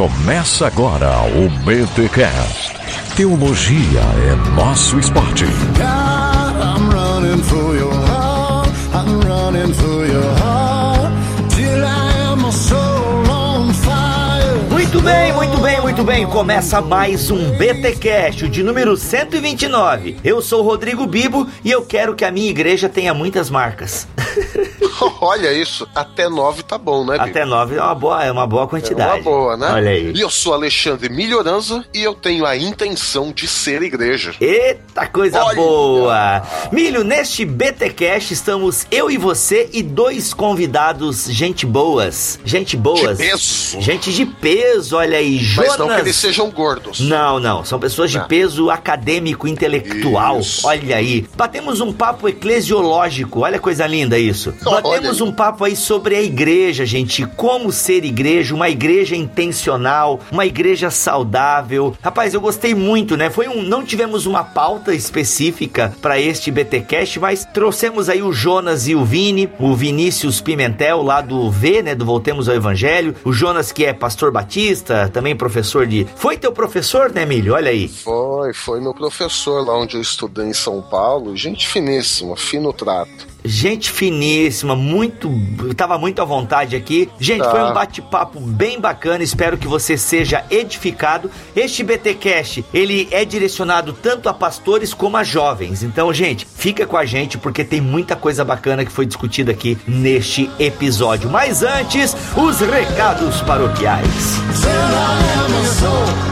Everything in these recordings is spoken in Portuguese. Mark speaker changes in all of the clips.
Speaker 1: Começa agora o BTCast. Teologia é nosso esporte.
Speaker 2: God, I'm running for your heart. I'm running for your heart. Till I am a soul on fire.
Speaker 3: Muito bem, muito bem, muito bem. Começa mais um BT Cash, de número 129. Eu sou o Rodrigo Bibo e eu quero que a minha igreja tenha muitas marcas.
Speaker 4: Olha isso, até nove tá bom, né, Bibi?
Speaker 3: Até nove é uma boa, é uma boa
Speaker 4: É
Speaker 3: quantidade.
Speaker 4: uma boa, né?
Speaker 3: Olha aí.
Speaker 4: E eu sou Alexandre Milhoranza e eu tenho a intenção de ser igreja.
Speaker 3: Eita coisa
Speaker 4: Olha!
Speaker 3: boa! Milho, neste BT Cash estamos eu e você e dois convidados, gente boas. Gente boas.
Speaker 4: De peso.
Speaker 3: Gente de peso, olha aí.
Speaker 4: Mas não que eles sejam gordos.
Speaker 3: Não, não. São pessoas de
Speaker 4: Não.
Speaker 3: peso acadêmico, intelectual.
Speaker 4: Isso.
Speaker 3: Olha aí. Batemos um papo eclesiológico. Olha coisa linda isso. Batemos um papo aí sobre a igreja, gente. Como ser igreja, uma igreja intencional, uma igreja saudável. Rapaz, eu gostei muito, né? Foi um. Não tivemos uma pauta específica para este BTcast, mas trouxemos aí o Jonas e o Vini, o Vinícius Pimentel lá do V, né? Do Voltemos ao Evangelho. O Jonas que é pastor batista, também professor de. Foi teu professor, né, Milho? Olha aí.
Speaker 4: Foi, foi meu professor lá onde eu estudei em São Paulo. Gente finíssima, fino trato.
Speaker 3: Gente finíssima, muito. Tava muito à vontade aqui. Gente,
Speaker 4: Tá.
Speaker 3: foi um bate-papo bem bacana. Espero que você seja edificado. Este BTcast, ele é direcionado tanto a pastores como a jovens. Então, gente, fica com a gente porque tem muita coisa bacana que foi discutida aqui neste episódio. Mas antes, os recados paroquiais.
Speaker 2: Till I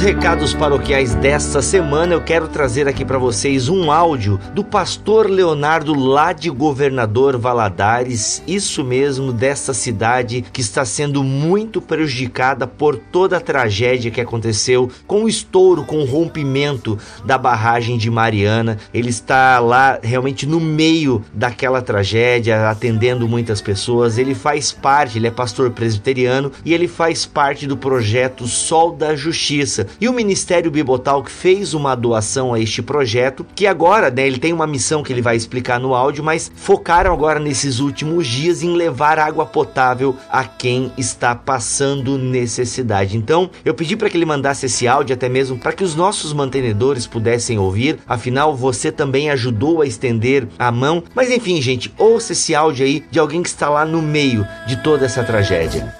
Speaker 3: recados paroquiais desta semana, eu quero trazer aqui para vocês um áudio do pastor Leonardo lá de Governador Valadares, isso mesmo, dessa cidade que está sendo muito prejudicada por toda a tragédia que aconteceu com o estouro, com o rompimento da barragem de Mariana. Ele está lá realmente no meio daquela tragédia, atendendo muitas pessoas. Ele faz parte, ele é pastor presbiteriano e ele faz parte do projeto Sol da Justiça. E o Ministério Bibotal que fez uma doação a este projeto, que agora, né, ele tem uma missão que ele vai explicar no áudio, mas focaram agora nesses últimos dias em levar água potável a quem está passando necessidade. Então, eu pedi para que ele mandasse esse áudio até mesmo para que os nossos mantenedores pudessem ouvir. Afinal, você também ajudou a estender a mão. Mas enfim, gente, ouça esse áudio aí de alguém que está lá no meio de toda essa tragédia.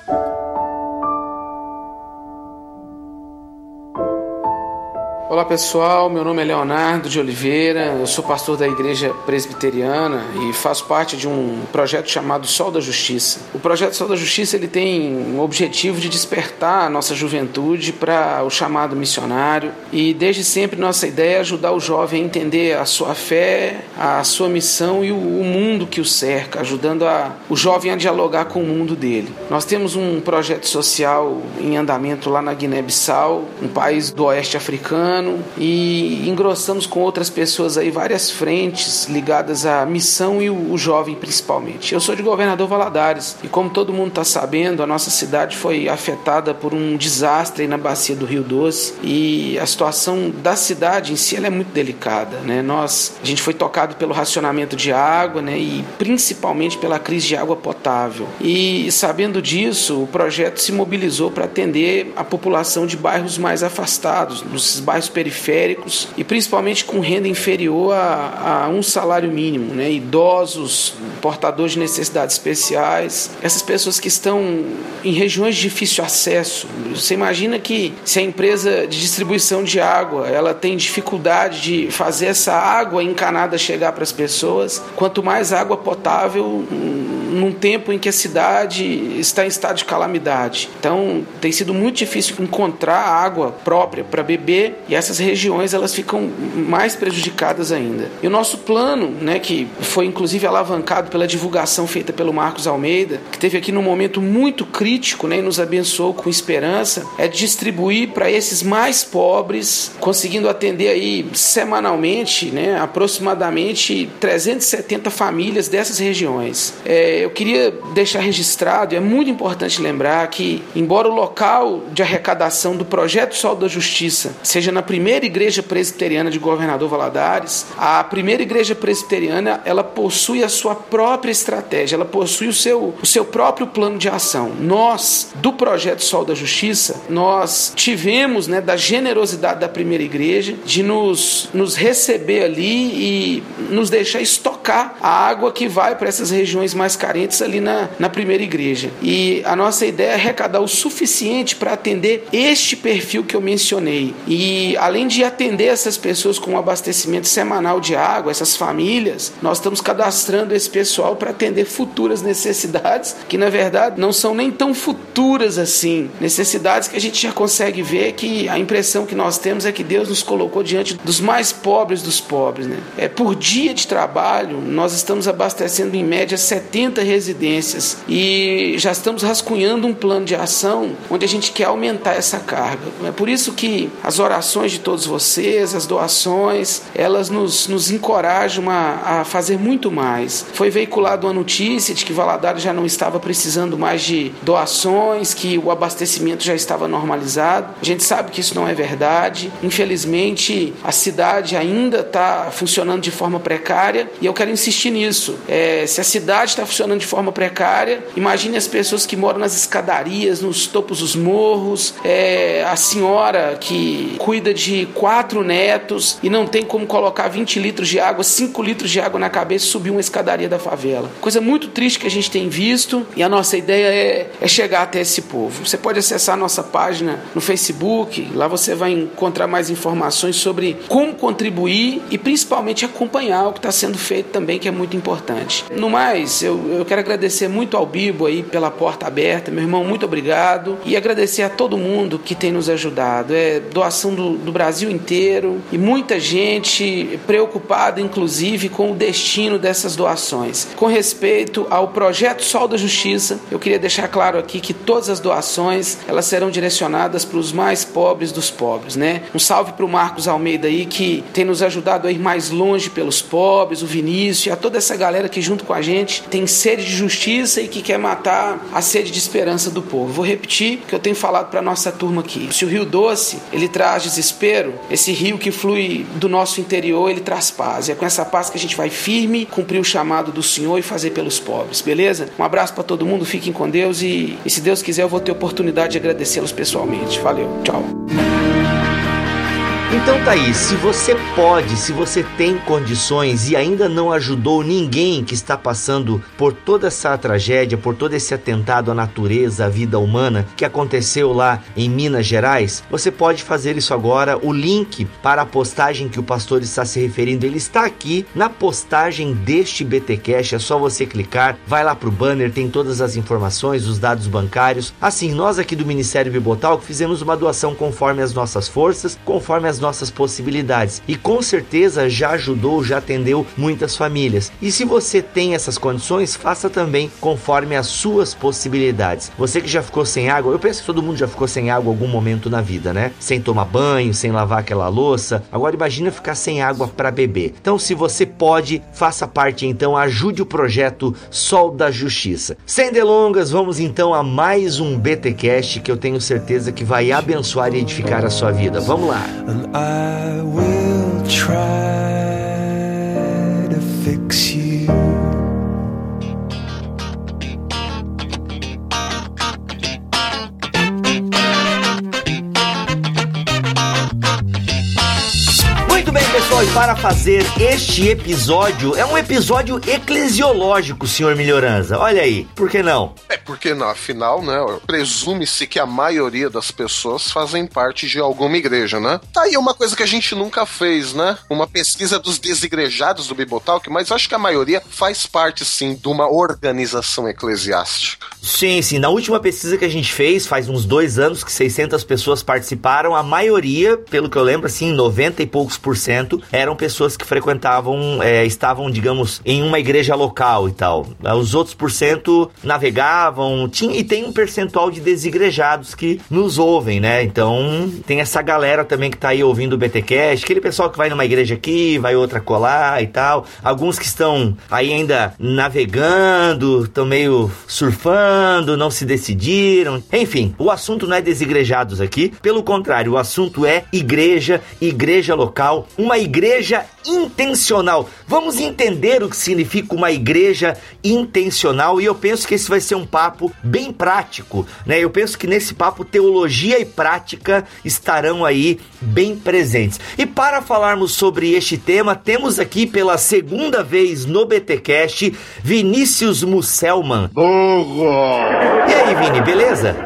Speaker 5: Olá pessoal, meu nome é Leonardo de Oliveira, eu sou pastor da Igreja Presbiteriana e faço parte de um projeto chamado Sol da Justiça. O projeto Sol da Justiça ele tem o objetivo de despertar a nossa juventude para o chamado missionário e desde sempre nossa ideia é ajudar o jovem a entender a sua fé, a sua missão e o, mundo que o cerca, ajudando a, o jovem a dialogar com o mundo dele. Nós temos um projeto social em andamento lá na Guiné-Bissau, um país do oeste africano, e engrossamos com outras pessoas aí várias frentes ligadas à missão e o, o jovem principalmente. Eu sou de Governador Valadares e como todo mundo está sabendo, a nossa cidade foi afetada por um desastre na bacia do Rio Doce e a situação da cidade em si é muito delicada, né? Nós a gente foi tocado pelo racionamento de água, né? E principalmente pela crise de água potável. E sabendo disso, o projeto se mobilizou para atender a população de bairros mais afastados, nos bairros periféricos e principalmente com renda inferior a, a um salário mínimo, né? Idosos, portadores de necessidades especiais, essas pessoas que estão em regiões de difícil acesso. Você imagina que se a empresa de distribuição de água ela tem dificuldade de fazer essa água encanada chegar para as pessoas, quanto mais água potável num tempo em que a cidade está em estado de calamidade. Então, tem sido muito difícil encontrar água própria para beber e essas regiões elas ficam mais prejudicadas ainda. E o nosso plano, né, que foi inclusive alavancado pela divulgação feita pelo Marcos Almeida, que teve aqui num momento muito crítico, né, e nos abençoou com esperança, é distribuir para esses mais pobres, conseguindo atender aí semanalmente, né, aproximadamente 370 famílias dessas regiões. É, eu queria deixar registrado, é muito importante lembrar que, embora o local de arrecadação do Projeto Sol da Justiça seja na primeira igreja presbiteriana de Governador Valadares, a primeira igreja presbiteriana ela possui a sua própria estratégia, ela possui o seu, o seu próprio plano de ação. Nós, do Projeto Sol da Justiça, nós tivemos né, da generosidade da primeira igreja de nos, nos receber ali e nos deixar estocar a água que vai para essas regiões mais carentes ali na, na primeira igreja. E a nossa ideia é arrecadar o suficiente para atender este perfil que eu mencionei. E além de atender essas pessoas com um abastecimento semanal de água, essas famílias, nós estamos cadastrando esse pessoal para atender futuras necessidades que na verdade não são nem tão futuras assim. Necessidades que a gente já consegue ver que a impressão que nós temos é que Deus nos colocou diante dos mais pobres dos pobres. Né? É, por dia de trabalho, nós estamos abastecendo em média 70 residências e já estamos rascunhando um plano de ação onde a gente quer aumentar essa carga. É por isso que as orações de todos vocês, as doações, elas nos, nos encorajam a, a fazer muito mais. Foi veiculada uma notícia de que Valadares já não estava precisando mais de doações, que o abastecimento já estava normalizado. A gente sabe que isso não é verdade. Infelizmente, a cidade ainda está funcionando de forma precária e eu quero insistir nisso. É, se a cidade está funcionando de forma precária, imagine as pessoas que moram nas escadarias, nos topos dos morros, é, a senhora que cuida de quatro netos e não tem como colocar 20 litros de água, 5 litros de água na cabeça e subir uma escadaria da favela. Coisa muito triste que a gente tem visto e a nossa ideia é, é chegar até esse povo. Você pode acessar a nossa página no Facebook, lá você vai encontrar mais informações sobre como contribuir e principalmente acompanhar o que está sendo feito também, que é muito importante. No mais, eu, eu quero agradecer muito ao Bibo aí pela porta aberta, meu irmão, muito obrigado e agradecer a todo mundo que tem nos ajudado. É doação do, do Brasil inteiro e muita gente preocupada, inclusive, com o destino dessas doações. Com respeito ao projeto Sol da Justiça, eu queria deixar claro aqui que todas as doações elas serão direcionadas para os mais pobres dos pobres, né? Um salve para o Marcos Almeida aí que tem nos ajudado a ir mais longe pelos pobres, o Vinícius e a toda essa galera que junto com a gente tem sede de justiça e que quer matar a sede de esperança do povo. Vou repetir o que eu tenho falado para nossa turma aqui. Se o Rio Doce ele traz desespero, esse rio que flui do nosso interior ele traz paz. E é com essa paz que a gente vai firme cumprir o chamado do Senhor e fazer pelos pobres, beleza? Um abraço para todo mundo, fiquem com Deus e, e se Deus quiser eu vou ter oportunidade de agradecê-los pessoalmente. Valeu, tchau.
Speaker 3: Então tá aí, se você pode, se você tem condições e ainda não ajudou ninguém que está passando por toda essa tragédia, por todo esse atentado à natureza, à vida humana que aconteceu lá em Minas Gerais, você pode fazer isso agora. O link para a postagem que o pastor está se referindo, ele está aqui na postagem deste BTcast, é só você clicar, vai lá pro banner, tem todas as informações, os dados bancários. Assim, nós aqui do Ministério Bibotal fizemos uma doação conforme as nossas forças, conforme as nossas possibilidades e com certeza já ajudou, já atendeu muitas famílias. E se você tem essas condições, faça também conforme as suas possibilidades. Você que já ficou sem água, eu penso que todo mundo já ficou sem água algum momento na vida, né? Sem tomar banho, sem lavar aquela louça. Agora imagina ficar sem água para beber. Então, se você pode, faça parte então, ajude o projeto Sol da Justiça. Sem delongas, vamos então a mais um BTcast que eu tenho certeza que vai abençoar e edificar a sua vida. Vamos lá.
Speaker 6: I will try
Speaker 3: para fazer este episódio, é um episódio eclesiológico, senhor Melhorança. Olha aí, por que não?
Speaker 4: É porque, não, afinal, né, presume-se que a maioria das pessoas fazem parte de alguma igreja, né? Tá aí uma coisa que a gente nunca fez, né? Uma pesquisa dos desigrejados do Bibotalk, mas acho que a maioria faz parte, sim, de uma organização eclesiástica.
Speaker 3: Sim, sim. Na última pesquisa que a gente fez, faz uns dois anos que 600 pessoas participaram, a maioria, pelo que eu lembro, assim, 90 e poucos por cento, eram pessoas que frequentavam, é, estavam, digamos, em uma igreja local e tal. Os outros por cento navegavam, tinha, e tem um percentual de desigrejados que nos ouvem, né? Então tem essa galera também que tá aí ouvindo o BTcast, aquele pessoal que vai numa igreja aqui, vai outra colar e tal. Alguns que estão aí ainda navegando, estão meio surfando, não se decidiram. Enfim, o assunto não é desigrejados aqui, pelo contrário, o assunto é igreja, igreja local, uma igreja intencional. Vamos entender o que significa uma igreja intencional e eu penso que esse vai ser um papo bem prático, né? Eu penso que nesse papo teologia e prática estarão aí bem presentes. E para falarmos sobre este tema, temos aqui pela segunda vez no BTcast Vinícius Musselman. E aí, Vini, beleza?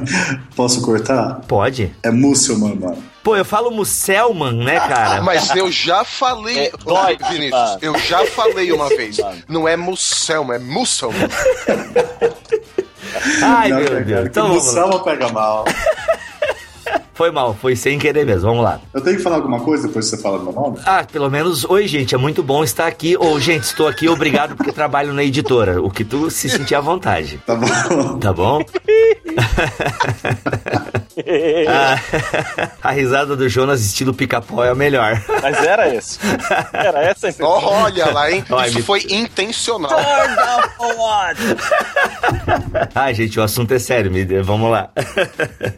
Speaker 7: Posso cortar?
Speaker 3: Pode.
Speaker 7: É Musselman, mano.
Speaker 3: Pô, eu falo Musselman, né, cara?
Speaker 4: Mas eu já falei,
Speaker 8: É, dói,
Speaker 4: Vinícius,
Speaker 8: mano.
Speaker 4: eu já falei uma vez.
Speaker 8: Mano.
Speaker 4: Não é Musselman, é Musselman.
Speaker 3: Ai,
Speaker 7: Não,
Speaker 3: meu Deus. Então.
Speaker 7: Musselman pega mal.
Speaker 3: Foi mal, foi sem querer mesmo. Vamos lá.
Speaker 7: Eu tenho que falar alguma coisa depois que você fala meu nome?
Speaker 3: Ah, pelo menos, oi, gente, é muito bom estar aqui. Ou, gente, estou aqui, obrigado porque trabalho na editora. O que tu se sentir à vontade.
Speaker 7: Tá bom.
Speaker 3: Tá bom? Ah, a risada do Jonas estilo pica-pau é a melhor.
Speaker 8: Mas era esse. Era essa a intenção.
Speaker 4: Olha lá, hein?
Speaker 3: Ai,
Speaker 4: Isso
Speaker 3: me-
Speaker 4: foi intencional.
Speaker 3: Ah, gente, o assunto é sério, me dê- vamos lá.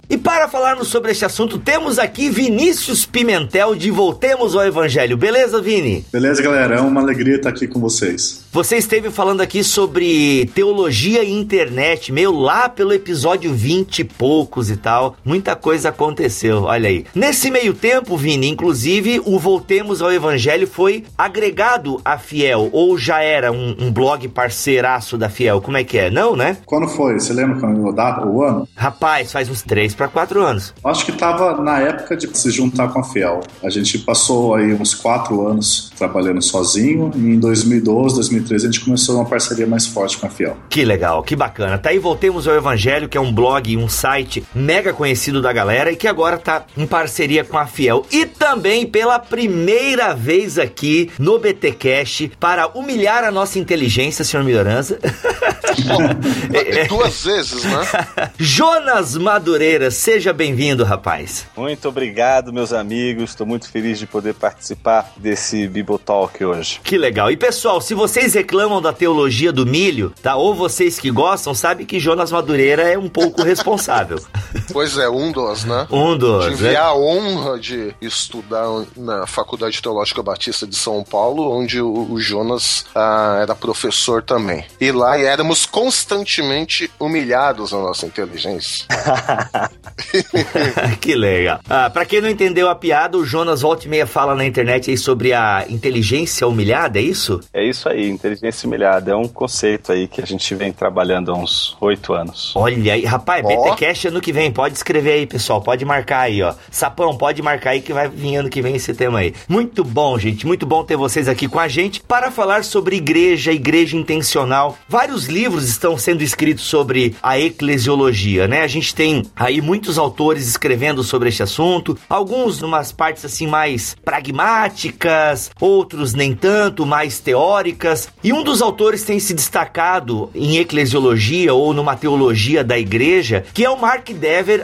Speaker 3: e para falarmos sobre este assunto, temos aqui Vinícius Pimentel de Voltemos ao Evangelho. Beleza, Vini?
Speaker 7: Beleza, galera? É uma alegria estar aqui com vocês.
Speaker 3: Você esteve falando aqui sobre teologia e internet, meio lá pelo episódio 20 e poucos e tal. Muita coisa aconteceu, olha aí. Nesse meio tempo, Vini, inclusive, o Voltemos ao Evangelho foi agregado à Fiel, ou já era um, um blog parceiraço da Fiel? Como é que é? Não, né?
Speaker 7: Quando foi? Você lembra quando a data, o ano?
Speaker 3: Rapaz, faz uns 3 para 4 anos.
Speaker 7: Acho que tava na época de se juntar com a Fiel. A gente passou aí uns quatro anos trabalhando sozinho e em 2012, 2013 a gente começou uma parceria mais forte com a Fiel.
Speaker 3: Que legal, que bacana. Tá aí Voltemos ao Evangelho, que é um blog, um site mega conhecido da galera e que agora tá em parceria com a Fiel. E também pela primeira vez aqui no BTcast para humilhar a nossa inteligência, senhor Melhorança.
Speaker 4: Duas vezes, né?
Speaker 3: Jonas Madureira, seja bem-vindo, rapaz.
Speaker 8: Muito obrigado, meus amigos. Estou muito feliz de poder participar desse Bibotalk hoje.
Speaker 3: Que legal. E pessoal, se vocês reclamam da teologia do milho, tá? Ou vocês que gostam, sabe que Jonas Madureira é um pouco responsável.
Speaker 4: Pois é, um dos, né?
Speaker 3: Um dos,
Speaker 4: Tive
Speaker 3: né?
Speaker 4: a honra de estudar na Faculdade Teológica Batista de São Paulo, onde o, o Jonas ah, era professor também. E lá éramos constantemente humilhados na nossa inteligência.
Speaker 3: que legal. Ah, pra quem não entendeu a piada, o Jonas volta e meia fala na internet aí sobre a inteligência humilhada, é isso?
Speaker 8: É isso aí, inteligência humilhada. É um conceito aí que a gente vem trabalhando há uns oito anos.
Speaker 3: Olha aí, rapaz,
Speaker 4: Ó.
Speaker 3: BTcast ano que vem, pode escrever aí, pessoal, pode marcar aí, ó. Sapão, pode marcar aí que vai vir ano que vem esse tema aí. Muito bom, gente, muito bom ter vocês aqui com a gente para falar sobre igreja, igreja intencional. Vários livros estão sendo escritos sobre a eclesiologia, né? A gente tem aí muitos autores escrevendo sobre este assunto, alguns numas partes assim mais pragmáticas, outros nem tanto, mais teóricas. E um dos autores tem se destacado em eclesiologia ou numa teologia da igreja, que é o Mark Dever,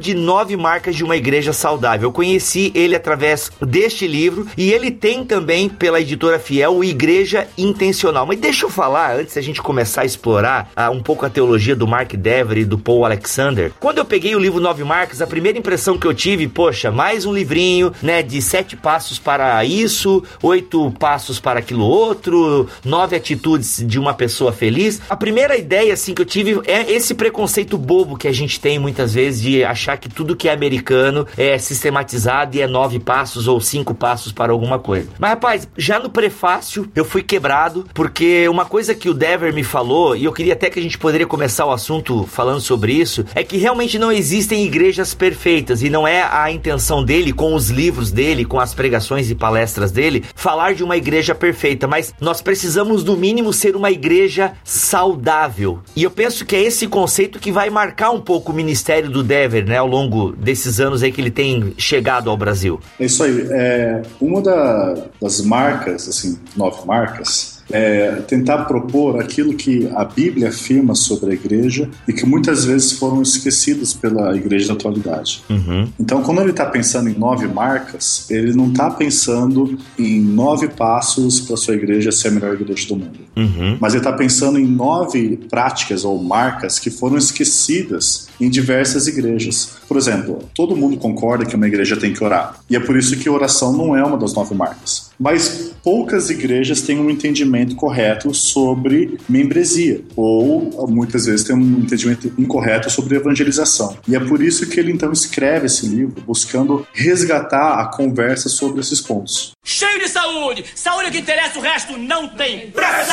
Speaker 3: de Nove Marcas de uma Igreja Saudável. Eu conheci ele através deste livro e ele tem também pela editora Fiel o Igreja Intencional. Mas deixa eu falar, antes da gente começar a explorar ah, um pouco a teologia do Mark Dever e do Paul Alexander, quando eu peguei o livro Nove Marcas, a primeira impressão que eu tive, poxa, mais um livrinho, né, de sete passos para isso, oito passos para aquilo outro, nove atitudes de uma pessoa feliz. A primeira ideia, assim, que eu tive é esse preconceito bobo que a gente tem muitas vezes de achar que tudo que é americano é sistematizado e é nove passos ou cinco passos para alguma coisa. Mas, rapaz, já no prefácio eu fui quebrado, porque uma coisa que o Dever me falou, e eu queria até que a gente poderia começar o assunto falando sobre isso, é que realmente não existem igrejas perfeitas e não é a intenção dele, com os livros dele, com as pregações e palestras dele, falar de uma igreja perfeita, mas nós precisamos, no mínimo, ser uma igreja saudável. E eu penso que é esse conceito que vai marcar um pouco o ministério do Dever, né, ao longo desses anos aí que ele tem chegado ao Brasil.
Speaker 7: É isso aí. É, uma da- das marcas, assim, nove marcas, é tentar propor aquilo que a Bíblia afirma sobre a igreja e que muitas vezes foram esquecidos pela igreja da atualidade.
Speaker 3: Uhum.
Speaker 7: Então, quando ele está pensando em nove marcas, ele não está pensando em nove passos para sua igreja ser a melhor igreja do mundo.
Speaker 3: Uhum.
Speaker 7: Mas ele está pensando em nove práticas ou marcas que foram esquecidas em diversas igrejas. Por exemplo, todo mundo concorda que uma igreja tem que orar. E é por isso que oração não é uma das nove marcas. Mas poucas igrejas têm um entendimento correto sobre membresia, ou muitas vezes têm um entendimento incorreto sobre evangelização. E é por isso que ele então escreve esse livro, buscando resgatar a conversa sobre esses pontos.
Speaker 9: Cheio de saúde! Saúde é o que interessa, o resto não tem pressa!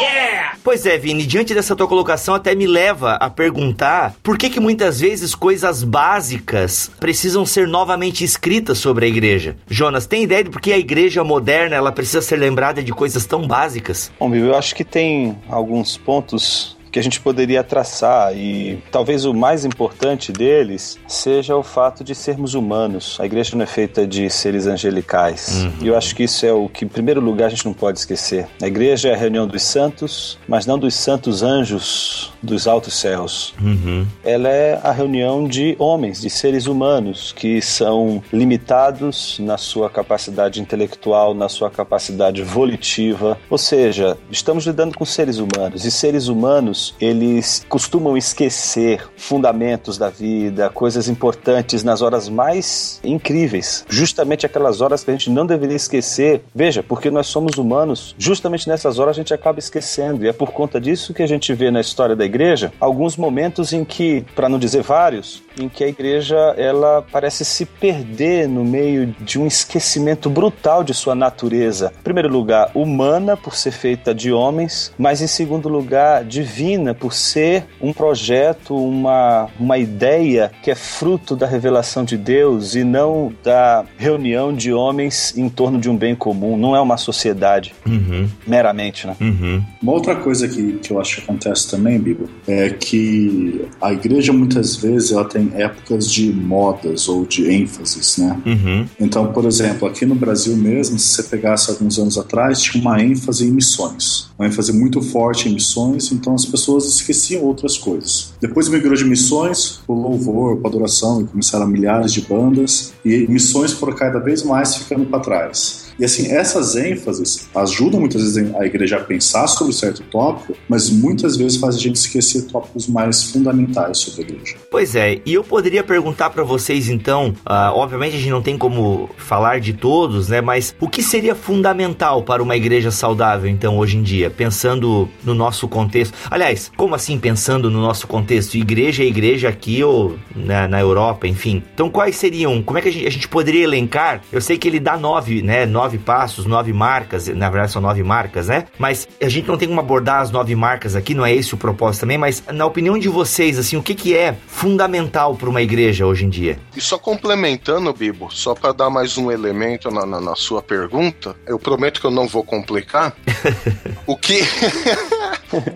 Speaker 9: Yeah!
Speaker 3: Pois é, Vini, diante dessa tua colocação até me leva a perguntar por que que muitas vezes coisas básicas precisam ser novamente escritas sobre a igreja. Jonas, tem ideia de por que a igreja moderna ela precisa ser lembrada de coisas tão básicas?
Speaker 8: Bom, eu acho que tem alguns pontos que a gente poderia traçar e talvez o mais importante deles seja o fato de sermos humanos. A igreja não é feita de seres angelicais.
Speaker 3: Uhum.
Speaker 8: E eu acho que isso é o que, em primeiro lugar, a gente não pode esquecer. A igreja é a reunião dos santos, mas não dos santos anjos dos altos céus.
Speaker 3: Uhum.
Speaker 8: Ela é a reunião de homens, de seres humanos que são limitados na sua capacidade intelectual, na sua capacidade volitiva. Ou seja, estamos lidando com seres humanos e seres humanos eles costumam esquecer fundamentos da vida, coisas importantes nas horas mais incríveis, justamente aquelas horas que a gente não deveria esquecer. Veja, porque nós somos humanos, justamente nessas horas a gente acaba esquecendo e é por conta disso que a gente vê na história da igreja alguns momentos em que, para não dizer vários, em que a igreja ela parece se perder no meio de um esquecimento brutal de sua natureza. Em primeiro lugar, humana por ser feita de homens, mas em segundo lugar, divina por ser um projeto, uma, uma ideia que é fruto da revelação de Deus e não da reunião de homens em torno de um bem comum. Não é uma sociedade
Speaker 3: Uhum.
Speaker 8: meramente, né?
Speaker 3: Uhum.
Speaker 7: Uma outra coisa que, que eu acho que acontece também, Bibo, é que a igreja muitas vezes ela tem épocas de modas ou de ênfases, né?
Speaker 3: Uhum.
Speaker 7: Então, por exemplo, aqui no Brasil mesmo, se você pegasse alguns anos atrás, tinha uma ênfase em missões. Uma ênfase muito forte em missões, então as pessoas esqueciam outras coisas. Depois migrou de missões para louvor, para adoração, e começaram milhares de bandas, e missões foram cada vez mais ficando para trás. E assim, essas ênfases ajudam muitas vezes a igreja a pensar sobre certo tópico, mas muitas vezes faz a gente esquecer tópicos mais fundamentais sobre a igreja.
Speaker 3: Pois é, e eu poderia perguntar pra vocês então, ah, obviamente a gente não tem como falar de todos, né? Mas o que seria fundamental para uma igreja saudável então hoje em dia, pensando no nosso contexto? Aliás, como assim pensando no nosso contexto? Igreja é igreja aqui ou na, na Europa, enfim. Então quais seriam? Como é que a gente, a gente poderia elencar? Eu sei que ele dá nove, né? Nove passos, nove marcas. Na verdade são nove marcas, né? Mas a gente não tem como abordar as nove marcas aqui. Não é esse o propósito também. Mas na opinião de vocês, assim, o que que é fundamental para uma igreja hoje em dia?
Speaker 4: E só complementando, Bibo, só para dar mais um elemento na, na- na sua pergunta, eu prometo que eu não vou complicar. o que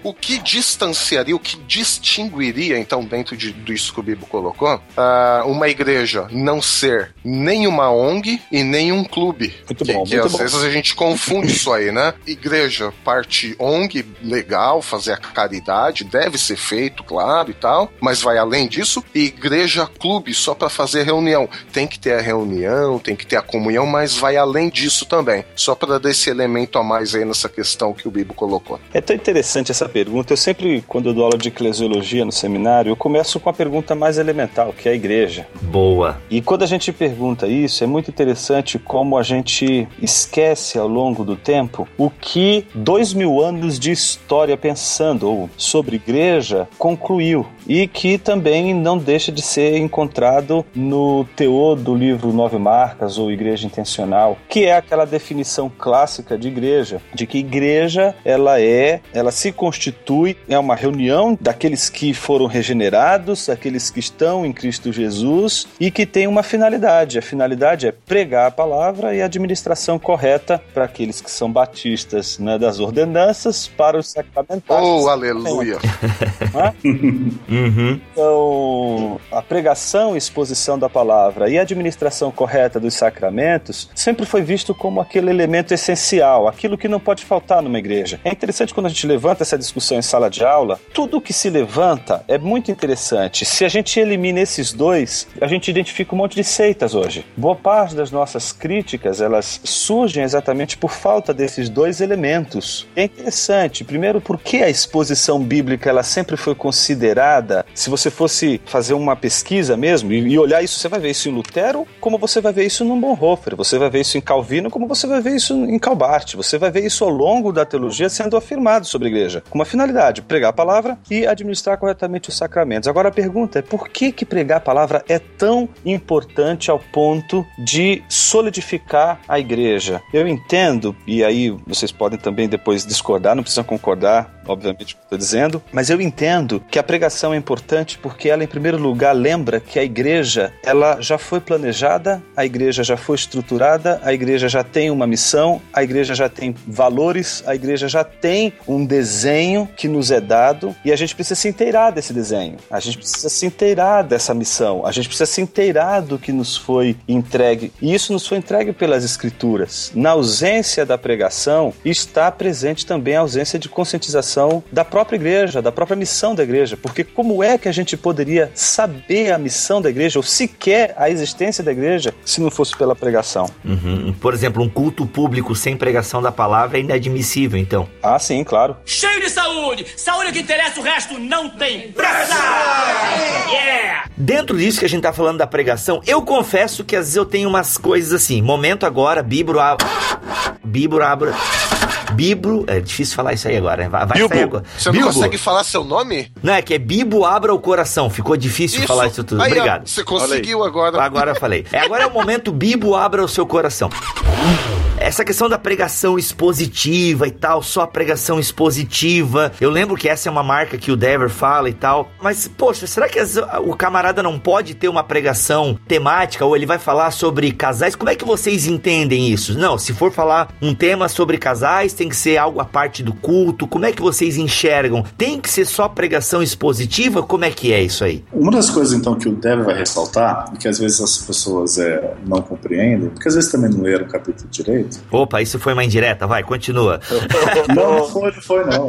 Speaker 4: o que distanciaria, o que distinguiria, então, dentro de, disso que o Bibo colocou, ah, uma igreja não ser nem uma ONG e nem um clube.
Speaker 8: Muito
Speaker 4: que,
Speaker 8: bom,
Speaker 4: que
Speaker 8: muito
Speaker 4: às
Speaker 8: bom.
Speaker 4: vezes a gente confunde isso aí, né? Igreja, parte ONG, legal, fazer a caridade, deve ser feito, claro e tal, mas vai além disso. E igreja, clube, só para fazer reunião. Tem que ter a reunião, tem que ter a comunhão, mas vai além disso também. Só para dar esse elemento a mais aí nessa questão que o Bibo colocou.
Speaker 8: É tão interessante essa pergunta. Eu sempre, quando eu dou aula de eclesiologia no seminário, eu começo com a pergunta mais elemental, que é a igreja.
Speaker 3: Boa.
Speaker 8: E quando a gente pergunta isso, é muito interessante como a gente esquece ao longo do tempo o que dois mil anos de história pensando ou sobre igreja concluiu e que também não deixa de ser encontrado no teor do livro Nove Marcas ou Igreja Intencional, que é aquela definição clássica de igreja, de que igreja ela é, ela se se constitui, é uma reunião daqueles que foram regenerados, aqueles que estão em Cristo Jesus e que tem uma finalidade. A finalidade é pregar a palavra e a administração correta para aqueles que são batistas né, das ordenanças para os sacramentais.
Speaker 4: Oh, aleluia!
Speaker 3: Uhum.
Speaker 8: Então, a pregação e exposição da palavra e a administração correta dos sacramentos sempre foi visto como aquele elemento essencial, aquilo que não pode faltar numa igreja. É interessante quando a gente levanta essa discussão em sala de aula, tudo que se levanta é muito interessante. Se a gente elimina esses dois, a gente identifica um monte de seitas hoje. Boa parte das nossas críticas, elas surgem exatamente por falta desses dois elementos. É interessante, primeiro, porque a exposição bíblica ela sempre foi considerada, se você fosse fazer uma pesquisa mesmo e, olhar isso, você vai ver isso em Lutero, como você vai ver isso no Bonhoeffer, você vai ver isso em Calvino, como você vai ver isso em Calbart, você vai ver isso ao longo da teologia sendo afirmado sobre a igreja, com uma finalidade, pregar a palavra e administrar corretamente os sacramentos. Agora a pergunta é por que que pregar a palavra é tão importante ao ponto de solidificar a igreja? Eu entendo, e aí vocês podem também depois discordar, não precisam concordar, obviamente, estou dizendo, mas eu entendo que a pregação é importante porque ela, em primeiro lugar, lembra que a igreja ela já foi planejada, a igreja já foi estruturada, a igreja já tem uma missão, a igreja já tem valores, a igreja já tem um desenho que nos é dado e a gente precisa se inteirar desse desenho, a gente precisa se inteirar dessa missão, a gente precisa se inteirar do que nos foi entregue. E isso nos foi entregue pelas escrituras. Na ausência da pregação está presente também a ausência de conscientização da própria igreja, da própria missão da igreja, porque como é que a gente poderia saber a missão da igreja ou sequer a existência da igreja se não fosse pela pregação?
Speaker 3: Uhum. Por exemplo, um culto público sem pregação da palavra é inadmissível, então.
Speaker 8: Ah, sim, claro.
Speaker 9: Cheio de saúde! Saúde é o que interessa, o resto não tem pressa! Yeah!
Speaker 3: Dentro disso que a gente tá falando da pregação, eu confesso que às vezes eu tenho umas coisas assim. Momento agora, Bibro abra. Bibro abra. Bibro. É difícil falar isso aí agora, né? Vai, vai
Speaker 4: Bilbo,
Speaker 3: sair agora.
Speaker 4: você não consegue falar seu nome?
Speaker 3: Não, é que é Bibo abra o coração. Ficou difícil falar isso tudo.
Speaker 4: Aí, ó,
Speaker 3: Obrigado.
Speaker 4: você conseguiu agora.
Speaker 3: Agora eu falei. É, agora é o momento Bibo abra o seu coração. Essa questão da pregação expositiva e tal, só a pregação expositiva. Eu lembro que essa é uma marca que o Dever fala e tal. Mas, poxa, será que as- o camarada não pode ter uma pregação temática ou ele vai falar sobre casais? Como é que vocês entendem isso? Não, se for falar um tema sobre casais, tem que ser algo à parte do culto. Como é que vocês enxergam? Tem que ser só pregação expositiva? Como é que é isso aí?
Speaker 7: Uma das coisas, então, que o Dev vai ressaltar, e que às vezes as pessoas é, não compreendem, porque às vezes também não leram o capítulo direito,
Speaker 3: Opa, isso foi uma indireta. Vai, continua.
Speaker 7: Não, não foi, não foi, não.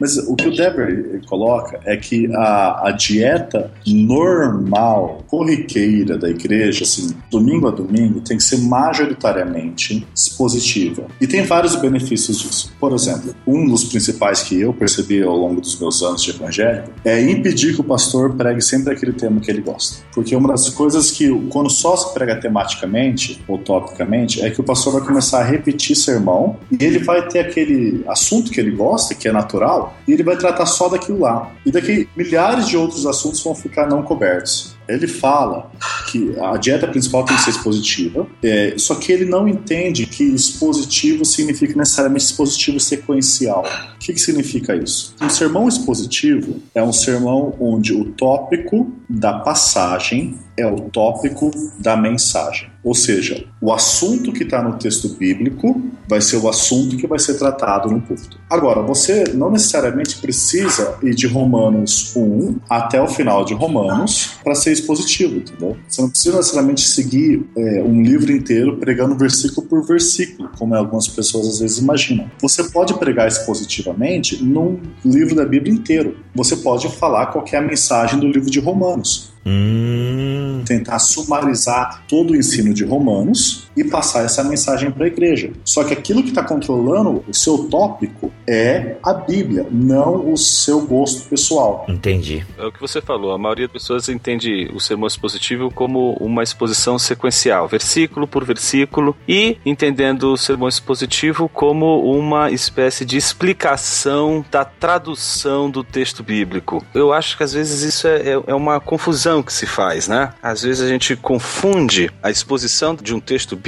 Speaker 7: Mas o que o Dever coloca é que a, a dieta normal, corriqueira da igreja, assim, domingo a domingo, tem que ser majoritariamente expositiva. E tem vários benefícios disso. Por exemplo, um dos principais que eu percebi ao longo dos meus anos de evangélico é impedir que o pastor pregue sempre aquele tema que ele gosta. Porque uma das coisas que, quando só se prega tematicamente ou topicamente, é que o pastor vai começar a repetir sermão e ele vai ter aquele assunto que ele gosta, que é natural, e ele vai tratar só daquilo lá. E daqui milhares de outros assuntos vão ficar não cobertos. Ele fala que a dieta principal tem que ser expositiva, é, só que ele não entende que expositivo significa necessariamente expositivo sequencial. O que, que significa isso? Um sermão expositivo é um sermão onde o tópico da passagem é o tópico da mensagem. Ou seja, o assunto que está no texto bíblico vai ser o assunto que vai ser tratado no púlpito. Agora, você não necessariamente precisa ir de Romanos 1 até o final de Romanos para ser expositivo, entendeu? Você não precisa necessariamente seguir é, um livro inteiro pregando versículo por versículo, como algumas pessoas às vezes imaginam. Você pode pregar expositivamente num livro da Bíblia inteiro. Você pode falar qual é a mensagem do livro de Romanos
Speaker 3: Hum.
Speaker 7: tentar sumarizar todo o ensino de Romanos e passar essa mensagem para a igreja. Só que aquilo que está controlando o seu tópico é a Bíblia, não o seu gosto pessoal.
Speaker 3: Entendi.
Speaker 8: É o que você falou, a maioria das pessoas entende o sermão expositivo como uma exposição sequencial, versículo por versículo, e entendendo o sermão expositivo como uma espécie de explicação da tradução do texto bíblico. Eu acho que às vezes isso é, é- é uma confusão que se faz, né? Às às vezes a gente confunde a exposição de um texto bíblico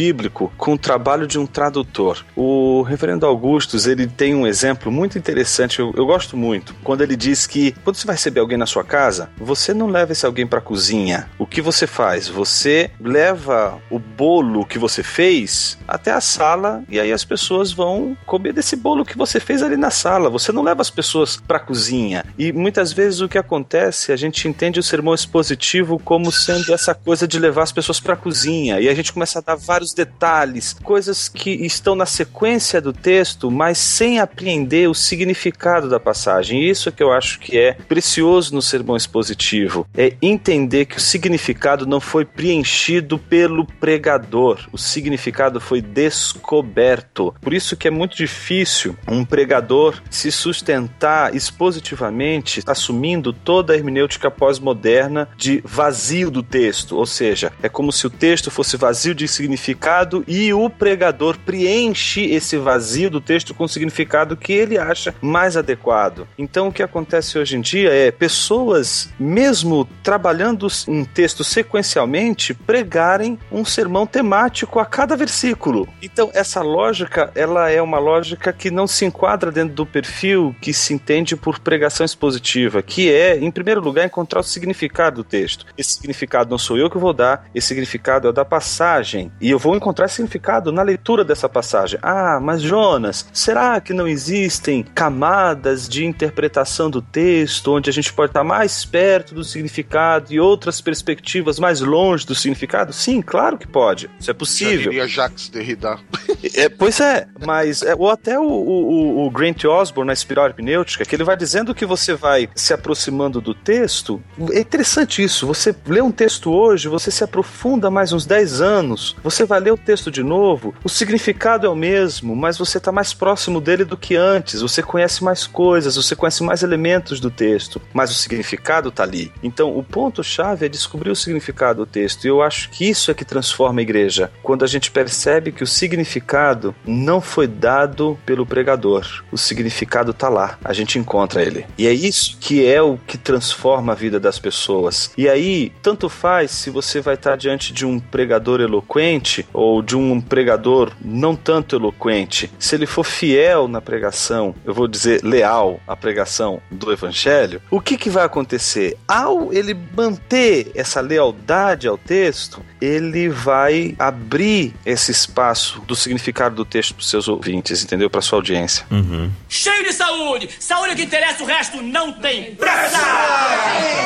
Speaker 8: com o trabalho de um tradutor. O reverendo Augustus, ele tem um exemplo muito interessante, eu, eu gosto muito, quando ele diz que quando você vai receber alguém na sua casa, você não leva esse alguém para a cozinha. O que você faz? Você leva o bolo que você fez até a sala e aí as pessoas vão comer desse bolo que você fez ali na sala. Você não leva as pessoas para a cozinha. E muitas vezes o que acontece, a gente entende o sermão expositivo como sendo essa coisa de levar as pessoas para a cozinha. E a gente começa a dar vários detalhes, coisas que estão na sequência do texto, mas sem apreender o significado da passagem. Isso que eu acho que é precioso no sermão expositivo, é entender que o significado não foi preenchido pelo pregador, o significado foi descoberto. Por isso que é muito difícil um pregador se sustentar expositivamente, assumindo toda a hermenêutica pós-moderna de vazio do texto, ou seja, é como se o texto fosse vazio de significado e o pregador preenche esse vazio do texto com o significado que ele acha mais adequado. Então o que acontece hoje em dia é pessoas, mesmo trabalhando um texto sequencialmente, pregarem um sermão temático a cada versículo. Então essa lógica, ela é uma lógica que não se enquadra dentro do perfil que se entende por pregação expositiva, que é, em primeiro lugar, encontrar o significado do texto. Esse significado não sou eu que vou dar, esse significado é o da passagem. E eu vou encontrar significado na leitura dessa passagem. Ah, mas Jonas, será que não existem camadas de interpretação do texto onde a gente pode estar mais perto do significado e outras perspectivas mais longe do significado? Sim, claro que pode. Isso é
Speaker 4: Já
Speaker 8: possível.
Speaker 4: diria Jacques Derrida.
Speaker 8: É, pois é, mas é, ou até o, o, o Grant Osborne na espiral hermenêutica, que ele vai dizendo que você vai se aproximando do texto. É interessante isso. Você lê um texto hoje, você se aprofunda mais uns 10 anos, você vai ler o texto de novo, o significado é o mesmo, mas você está mais próximo dele do que antes. Você conhece mais coisas, você conhece mais elementos do texto, mas o significado está ali. Então, o ponto-chave é descobrir o significado do texto. E eu acho que isso é que transforma a igreja. Quando a gente percebe que o significado não foi dado pelo pregador, o significado está lá, a gente encontra ele. E é isso que é o que transforma a vida das pessoas. E aí, tanto faz se você vai estar diante de um pregador eloquente ou de um pregador não tanto eloquente. Se ele for fiel na pregação, eu vou dizer leal à pregação do evangelho, o que, que vai acontecer? Ao ele manter essa lealdade ao texto, ele vai abrir esse espaço do significado do texto para os seus ouvintes, entendeu? Para sua audiência.
Speaker 9: Cheio de saúde! Saúde é o que interessa, o resto não tem pressa!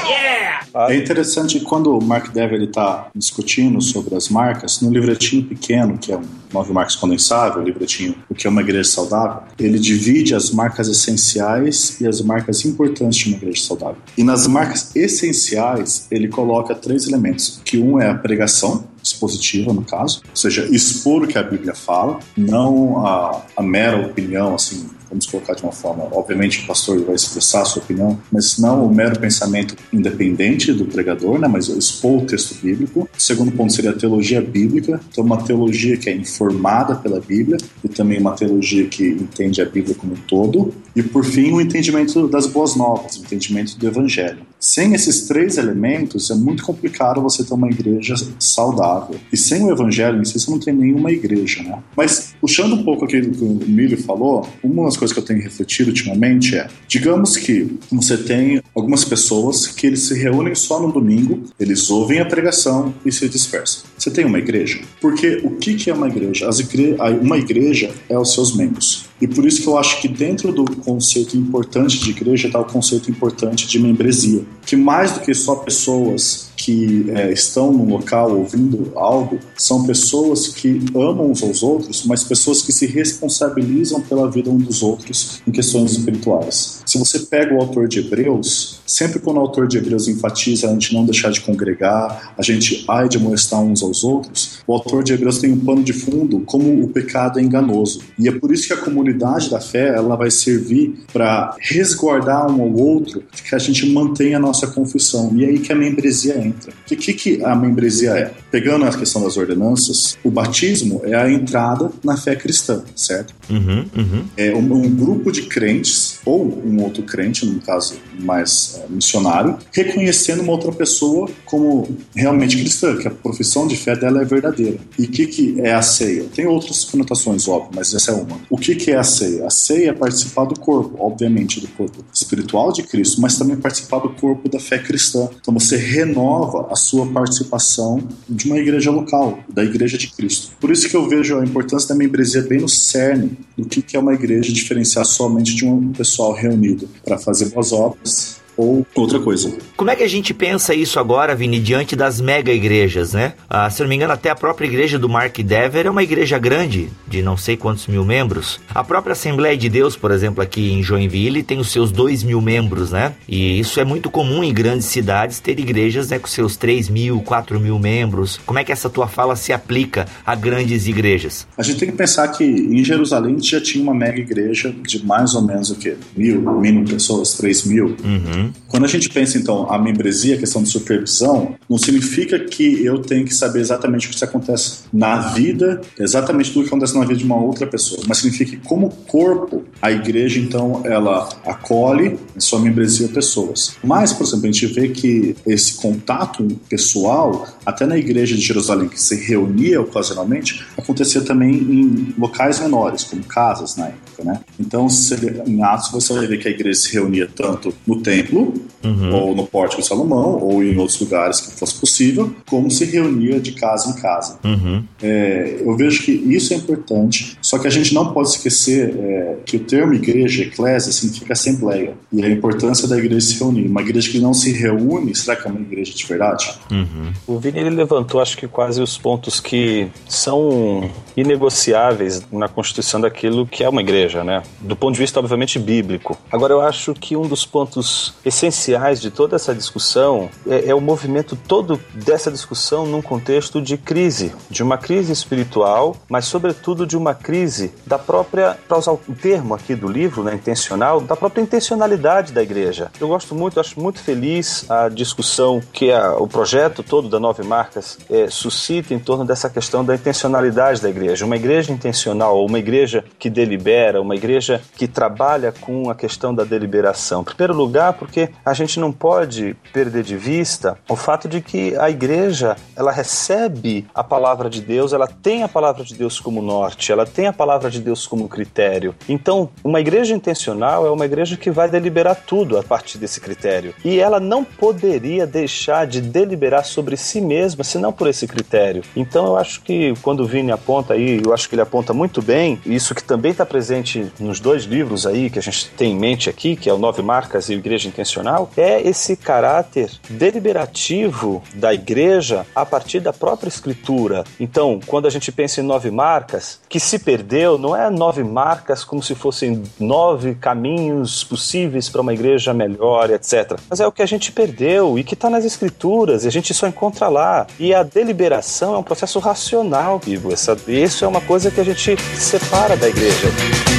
Speaker 9: Yeah!
Speaker 7: É interessante quando o Mark Dever está discutindo sobre as marcas, no livretinho pequeno, que é um nove marcas condensável, o livretinho O que é uma igreja saudável, ele divide as marcas essenciais e as marcas importantes de uma igreja saudável. E nas marcas essenciais, ele coloca três elementos, que um é a pregação, expositiva, no caso, ou seja, expor o que a Bíblia fala, não a, a mera opinião, assim, vamos colocar de uma forma, obviamente o pastor vai expressar a sua opinião, mas não o mero pensamento independente do pregador, né, mas expor o texto bíblico. O segundo ponto seria a teologia bíblica, então uma teologia que é informada pela Bíblia e também uma teologia que entende a Bíblia como um todo. E por fim, o entendimento das boas novas, o entendimento do evangelho. Sem esses três elementos, é muito complicado você ter uma igreja saudável. E sem o evangelho em si, você não tem nenhuma igreja, né? Mas, puxando um pouco aquilo que o Milho falou, uma das coisas que eu tenho refletido ultimamente é, digamos que você tem algumas pessoas que eles se reúnem só no domingo, eles ouvem a pregação e se dispersam. Você tem uma igreja? Porque o que que é uma igreja? As igre... Uma igreja é os seus membros. E por isso que eu acho que dentro do conceito importante de igreja está o conceito importante de membresia, que mais do que só pessoas que é, estão no local ouvindo algo são pessoas que amam uns aos outros, mas pessoas que se responsabilizam pela vida um dos outros em questões espirituais. Se você pega o autor de Hebreus, sempre quando o autor de Hebreus enfatiza a gente não deixar de congregar, a gente ai de molestar uns aos outros, o autor de Hebreus tem um pano de fundo como o pecado é enganoso. E é por isso que a comunidade da fé ela vai servir para resguardar um ao outro, que a gente mantenha a nossa confissão. E é aí que a membresia entra. O que, que a membresia é? Pegando a questão das ordenanças, o batismo é a entrada na fé cristã, certo?
Speaker 3: Uhum, uhum.
Speaker 7: É um, um grupo de crentes, ou um outro crente, no caso mais é, missionário, reconhecendo uma outra pessoa como realmente cristã, que a profissão de fé dela é verdadeira. E o que, que é a ceia? Tem outras conotações, óbvio, mas essa é uma. O que, que é a ceia? A ceia é participar do corpo, obviamente, do corpo espiritual de Cristo, mas também participar do corpo da fé cristã. Então você renova a sua participação de uma igreja local, da igreja de Cristo. Por isso que eu vejo a importância da membresia bem no cerne do que, que é uma igreja diferenciar somente de um pessoal reunido para fazer boas obras ou outra coisa.
Speaker 3: Como é que a gente pensa isso agora, Vini, diante das mega igrejas, né? Ah, se eu não me engano, até a própria igreja do Mark Dever é uma igreja grande, de não sei quantos mil membros. A própria Assembleia de Deus, por exemplo, aqui em Joinville, tem os seus dois mil membros, né? E isso é muito comum em grandes cidades ter igrejas né, com seus três mil, quatro mil membros. Como é que essa tua fala se aplica a grandes igrejas?
Speaker 7: A gente tem que pensar que em Jerusalém já tinha uma mega igreja de mais ou menos o quê? Mil, mil pessoas, três mil.
Speaker 3: Uhum.
Speaker 7: Quando a gente pensa, então, a membresia, a questão de supervisão, não significa que eu tenho que saber exatamente o que acontece na vida, exatamente tudo que acontece na vida de uma outra pessoa, mas significa que, como corpo, a igreja, então, ela acolhe em sua membresia pessoas. Mas, por exemplo, a gente vê que esse contato pessoal, até na igreja de Jerusalém, que se reunia ocasionalmente, acontecia também em locais menores, como casas na época, né? Então, se, em Atos, você vai ver que a igreja se reunia tanto no templo,
Speaker 3: Uhum.
Speaker 7: ou no Pórtico de Salomão, ou em outros lugares que fosse possível, como se reunia de casa em casa.
Speaker 3: Uhum.
Speaker 7: É, eu vejo que isso é importante, só que a gente não pode esquecer é, que o termo igreja, eclésia, significa assembleia, e a importância da igreja se reunir. Uma igreja que não se reúne, será que é uma igreja de verdade?
Speaker 3: Uhum.
Speaker 8: O Vini ele levantou, acho que quase os pontos que são inegociáveis na constituição daquilo que é uma igreja, né? Do ponto de vista, obviamente, bíblico. Agora, eu acho que um dos pontos essenciais de toda essa discussão é, é o movimento todo dessa discussão num contexto de crise, de uma crise espiritual, mas, sobretudo, de uma crise da própria, para usar o termo aqui do livro, né, intencional, da própria intencionalidade da igreja. Eu gosto muito, acho muito feliz a discussão que a, o projeto todo da Nove Marcas é, suscita em torno dessa questão da intencionalidade da igreja. Uma igreja intencional, uma igreja que delibera, uma igreja que trabalha com a questão da deliberação. Em primeiro lugar, porque a gente não pode perder de vista o fato de que a igreja ela recebe a palavra de Deus, ela tem a palavra de Deus como norte, ela tem a palavra de Deus como critério. Então, uma igreja intencional é uma igreja que vai deliberar tudo a partir desse critério. E ela não poderia deixar de deliberar sobre si mesma se não por esse critério. Então, eu acho que quando o Vini aponta aí, eu acho que ele aponta muito bem, isso que também está presente nos dois livros aí que a gente tem em mente aqui, que é o Nove Marcas e Igreja Intencional, é esse caráter deliberativo da igreja a partir da própria escritura. Então, quando a gente pensa em nove marcas, que se perdeu, não é nove marcas como se fossem nove caminhos possíveis para uma igreja melhor, etc. Mas é o que a gente perdeu e que está nas escrituras e a gente só encontra lá. E a deliberação é um processo racional, Bibo. Essa, isso é uma coisa que a gente separa da igreja.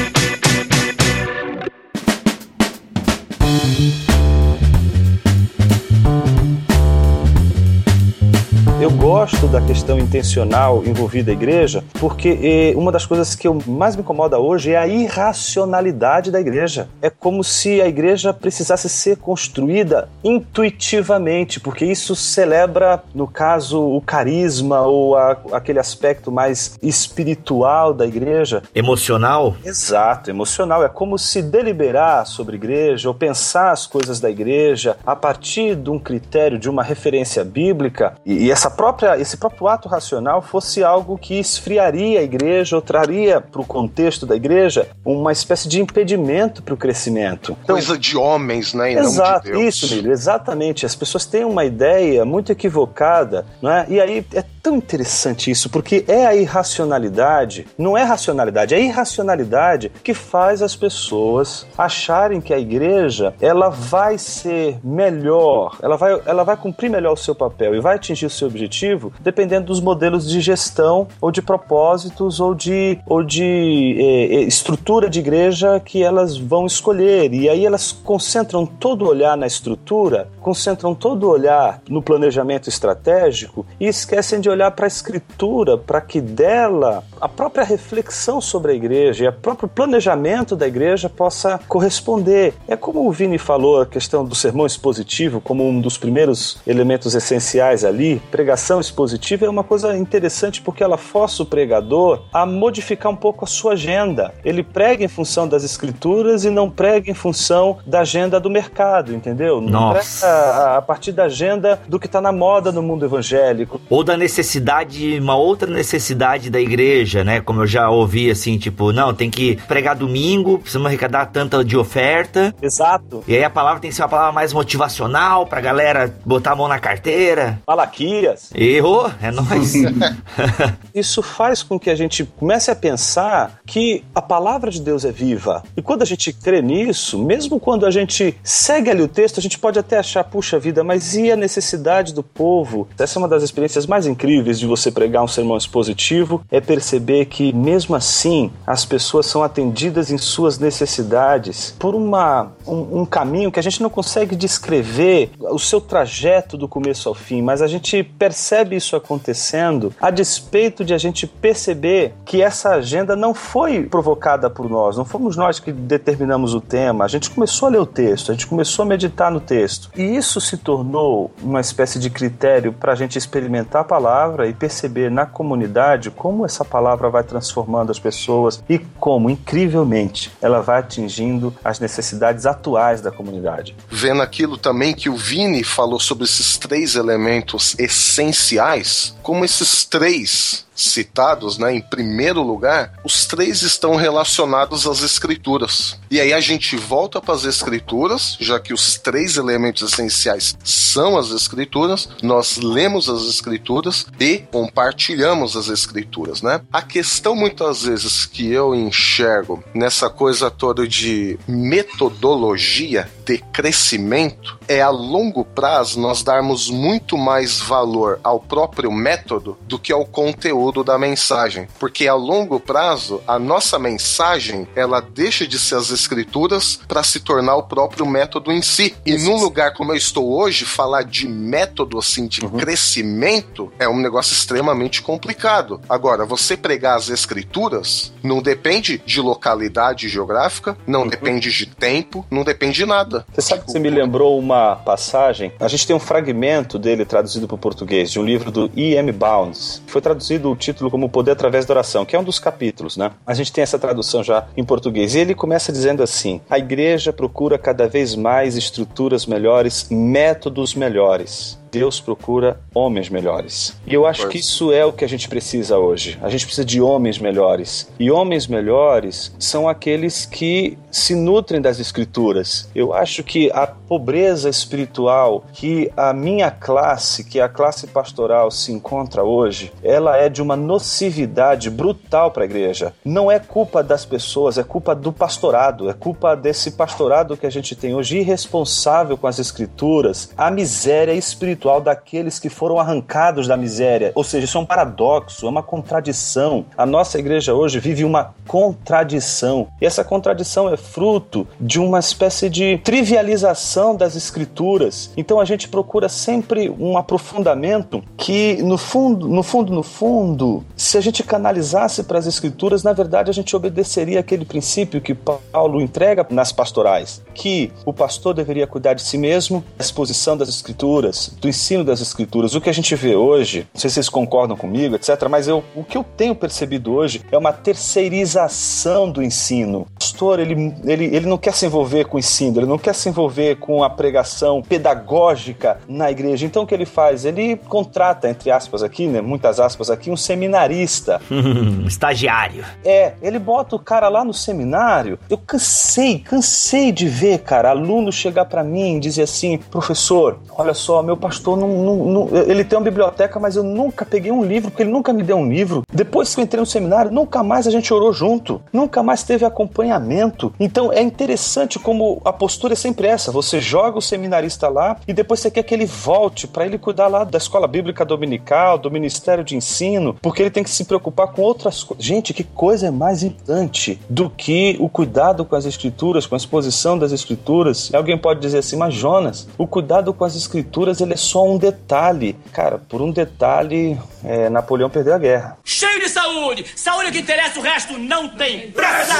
Speaker 8: Gosto da questão intencional envolvida a igreja, porque eh, uma das coisas que eu mais me incomoda hoje é a irracionalidade da igreja. É como se a igreja precisasse ser construída intuitivamente, porque isso celebra, no caso, o carisma ou a, aquele aspecto mais espiritual da igreja.
Speaker 3: Emocional?
Speaker 8: Exato, emocional. É como se deliberar sobre igreja ou pensar as coisas da igreja a partir de um critério, de uma referência bíblica, e, e essa própria, esse próprio ato racional fosse algo que esfriaria a igreja ou traria para o contexto da igreja uma espécie de impedimento para o crescimento. Então,
Speaker 4: Coisa de homens, né? E
Speaker 8: Exato,
Speaker 4: de
Speaker 8: isso, exatamente. As pessoas têm uma ideia muito equivocada, não é? E aí é tão interessante isso, porque é a irracionalidade, não é racionalidade, é a irracionalidade que faz as pessoas acharem que a igreja ela vai ser melhor, ela vai, ela vai cumprir melhor o seu papel e vai atingir o seu objetivo dependendo dos modelos de gestão ou de propósitos ou de, ou de eh, estrutura de igreja que elas vão escolher. E aí elas concentram todo o olhar na estrutura, concentram todo o olhar no planejamento estratégico e esquecem de olhar para a escritura, para que dela a própria reflexão sobre a igreja e o próprio planejamento da igreja possa corresponder. É como o Vini falou, a questão do sermão expositivo como um dos primeiros elementos essenciais ali. Pregação expositiva é uma coisa interessante porque ela força o pregador a modificar um pouco a sua agenda. Ele prega em função das escrituras e não prega em função da agenda do mercado, entendeu? Não
Speaker 3: Nossa.
Speaker 8: prega a partir da agenda do que está na moda no mundo evangélico.
Speaker 3: Ou da necessidade, uma outra necessidade da igreja, né? Como eu já ouvi assim, tipo, não, tem que pregar domingo, precisamos arrecadar tanta de oferta.
Speaker 8: Exato.
Speaker 3: E aí a palavra tem que ser uma palavra mais motivacional pra galera botar a mão na carteira.
Speaker 8: Malaquias.
Speaker 3: Errou, é nóis.
Speaker 8: Isso faz com que a gente comece a pensar que a palavra de Deus é viva. E quando a gente crê nisso, mesmo quando a gente segue ali o texto, a gente pode até achar, puxa vida, mas e a necessidade do povo? Essa é uma das experiências mais incríveis de você pregar um sermão expositivo, é perceber que mesmo assim as pessoas são atendidas em suas necessidades por uma, um, um caminho que a gente não consegue descrever o seu trajeto do começo ao fim, mas a gente percebe isso acontecendo a despeito de a gente perceber que essa agenda não foi provocada por nós, não fomos nós que determinamos o tema, a gente começou a ler o texto, a gente começou a meditar no texto. E isso se tornou uma espécie de critério para a gente experimentar a palavra e perceber na comunidade como essa palavra vai transformando as pessoas e como, incrivelmente, ela vai atingindo as necessidades atuais da comunidade.
Speaker 4: Vendo aquilo também que o Vini falou sobre esses três elementos essenciais, como esses três citados, né, em primeiro lugar, os três estão relacionados às escrituras. E aí a gente volta para as escrituras, já que os três elementos essenciais são as escrituras, nós lemos as escrituras e compartilhamos as escrituras, né? A questão muitas vezes que eu enxergo nessa coisa toda de metodologia de crescimento é a longo prazo nós darmos muito mais valor ao próprio método do que ao conteúdo da mensagem, porque a longo prazo a nossa mensagem ela deixa de ser as escrituras para se tornar o próprio método em si. E num lugar como eu estou hoje, falar de método assim de crescimento é um negócio extremamente complicado. Agora, você pregar as escrituras não depende de localidade geográfica, não depende de tempo, não depende de nada.
Speaker 8: Você sabe que você me lembrou uma passagem? A gente tem um fragmento dele traduzido para o português, de um livro do E.M. Bounds. Foi traduzido o título como Poder através da Oração, que é um dos capítulos, né? A gente tem essa tradução já em português. E ele começa dizendo assim: A igreja procura cada vez mais estruturas melhores, métodos melhores. Deus procura homens melhores. E eu acho que isso é o que a gente precisa hoje. A gente precisa de homens melhores. E homens melhores são aqueles que se nutrem das escrituras. Eu acho que a pobreza espiritual que a minha classe, que a classe pastoral se encontra hoje, ela é de uma nocividade brutal para a igreja. Não é culpa das pessoas, é culpa do pastorado, é culpa desse pastorado que a gente tem hoje irresponsável com as escrituras, a miséria espiritual daqueles que foram arrancados da miséria. Ou seja, isso é um paradoxo, é uma contradição. A nossa igreja hoje vive uma contradição. E essa contradição é fruto de uma espécie de trivialização das escrituras. Então a gente procura sempre um aprofundamento que, no fundo, no fundo, no fundo, se a gente canalizasse para as escrituras, na verdade a gente obedeceria aquele princípio que Paulo entrega nas pastorais, que o pastor deveria cuidar de si mesmo, da exposição das escrituras, do ensino das escrituras. O que a gente vê hoje, não sei se vocês concordam comigo, etc., mas eu, o que eu tenho percebido hoje é uma terceirização do ensino. Pastor, ele, ele, ele não quer se envolver com o ensino, ele não quer se envolver com a pregação pedagógica na igreja. Então o que ele faz? Ele contrata, entre aspas aqui, né, muitas aspas aqui, um seminarista.
Speaker 3: Estagiário.
Speaker 8: É, ele bota o cara lá no seminário. Eu cansei, cansei de ver, cara, aluno chegar para mim e dizer assim: professor, olha só, meu pastor não, não, não, ele tem uma biblioteca, mas eu nunca peguei um livro, porque ele nunca me deu um livro. Depois que eu entrei no seminário, nunca mais a gente orou junto, nunca mais teve acompanhamento. Então é interessante como a postura é sempre essa: você joga o seminarista lá e depois você quer que ele volte para ele cuidar lá da escola bíblica dominical, do ministério de ensino, porque ele tem que se preocupar com outras coisas. Gente, que coisa é mais importante do que o cuidado com as escrituras, com a exposição das escrituras? Alguém pode dizer assim, mas Jonas, o cuidado com as escrituras ele é só um detalhe. Cara, por um detalhe, é, Napoleão perdeu a guerra.
Speaker 9: Cheio de saúde! Saúde é que interessa, o resto não tem pressa!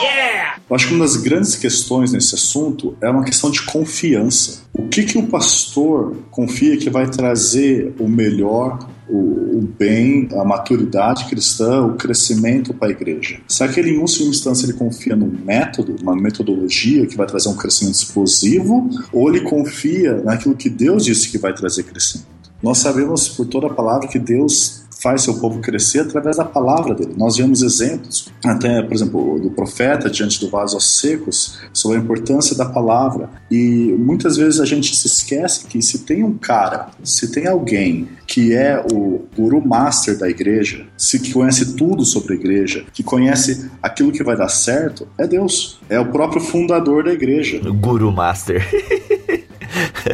Speaker 9: Yeah!
Speaker 7: Eu acho que uma das grandes questões nesse assunto é uma questão de confiança. O que, que o pastor confia que vai trazer o melhor, o, bem, a maturidade cristã, o crescimento para a igreja? Será que ele, em última instância, ele confia num método, uma metodologia que vai trazer um crescimento explosivo, ou ele confia naquilo que Deus disse que vai trazer crescimento? Nós sabemos por toda a palavra que Deus faz seu povo crescer através da palavra dele. Nós vemos exemplos, até, por exemplo, do profeta diante do vaso aos secos, sobre a importância da palavra. E muitas vezes a gente se esquece que se tem um cara, se tem alguém que é o guru master da igreja, se que conhece tudo sobre a igreja, que conhece aquilo que vai dar certo, é Deus. É o próprio fundador da igreja.
Speaker 3: Guru Master.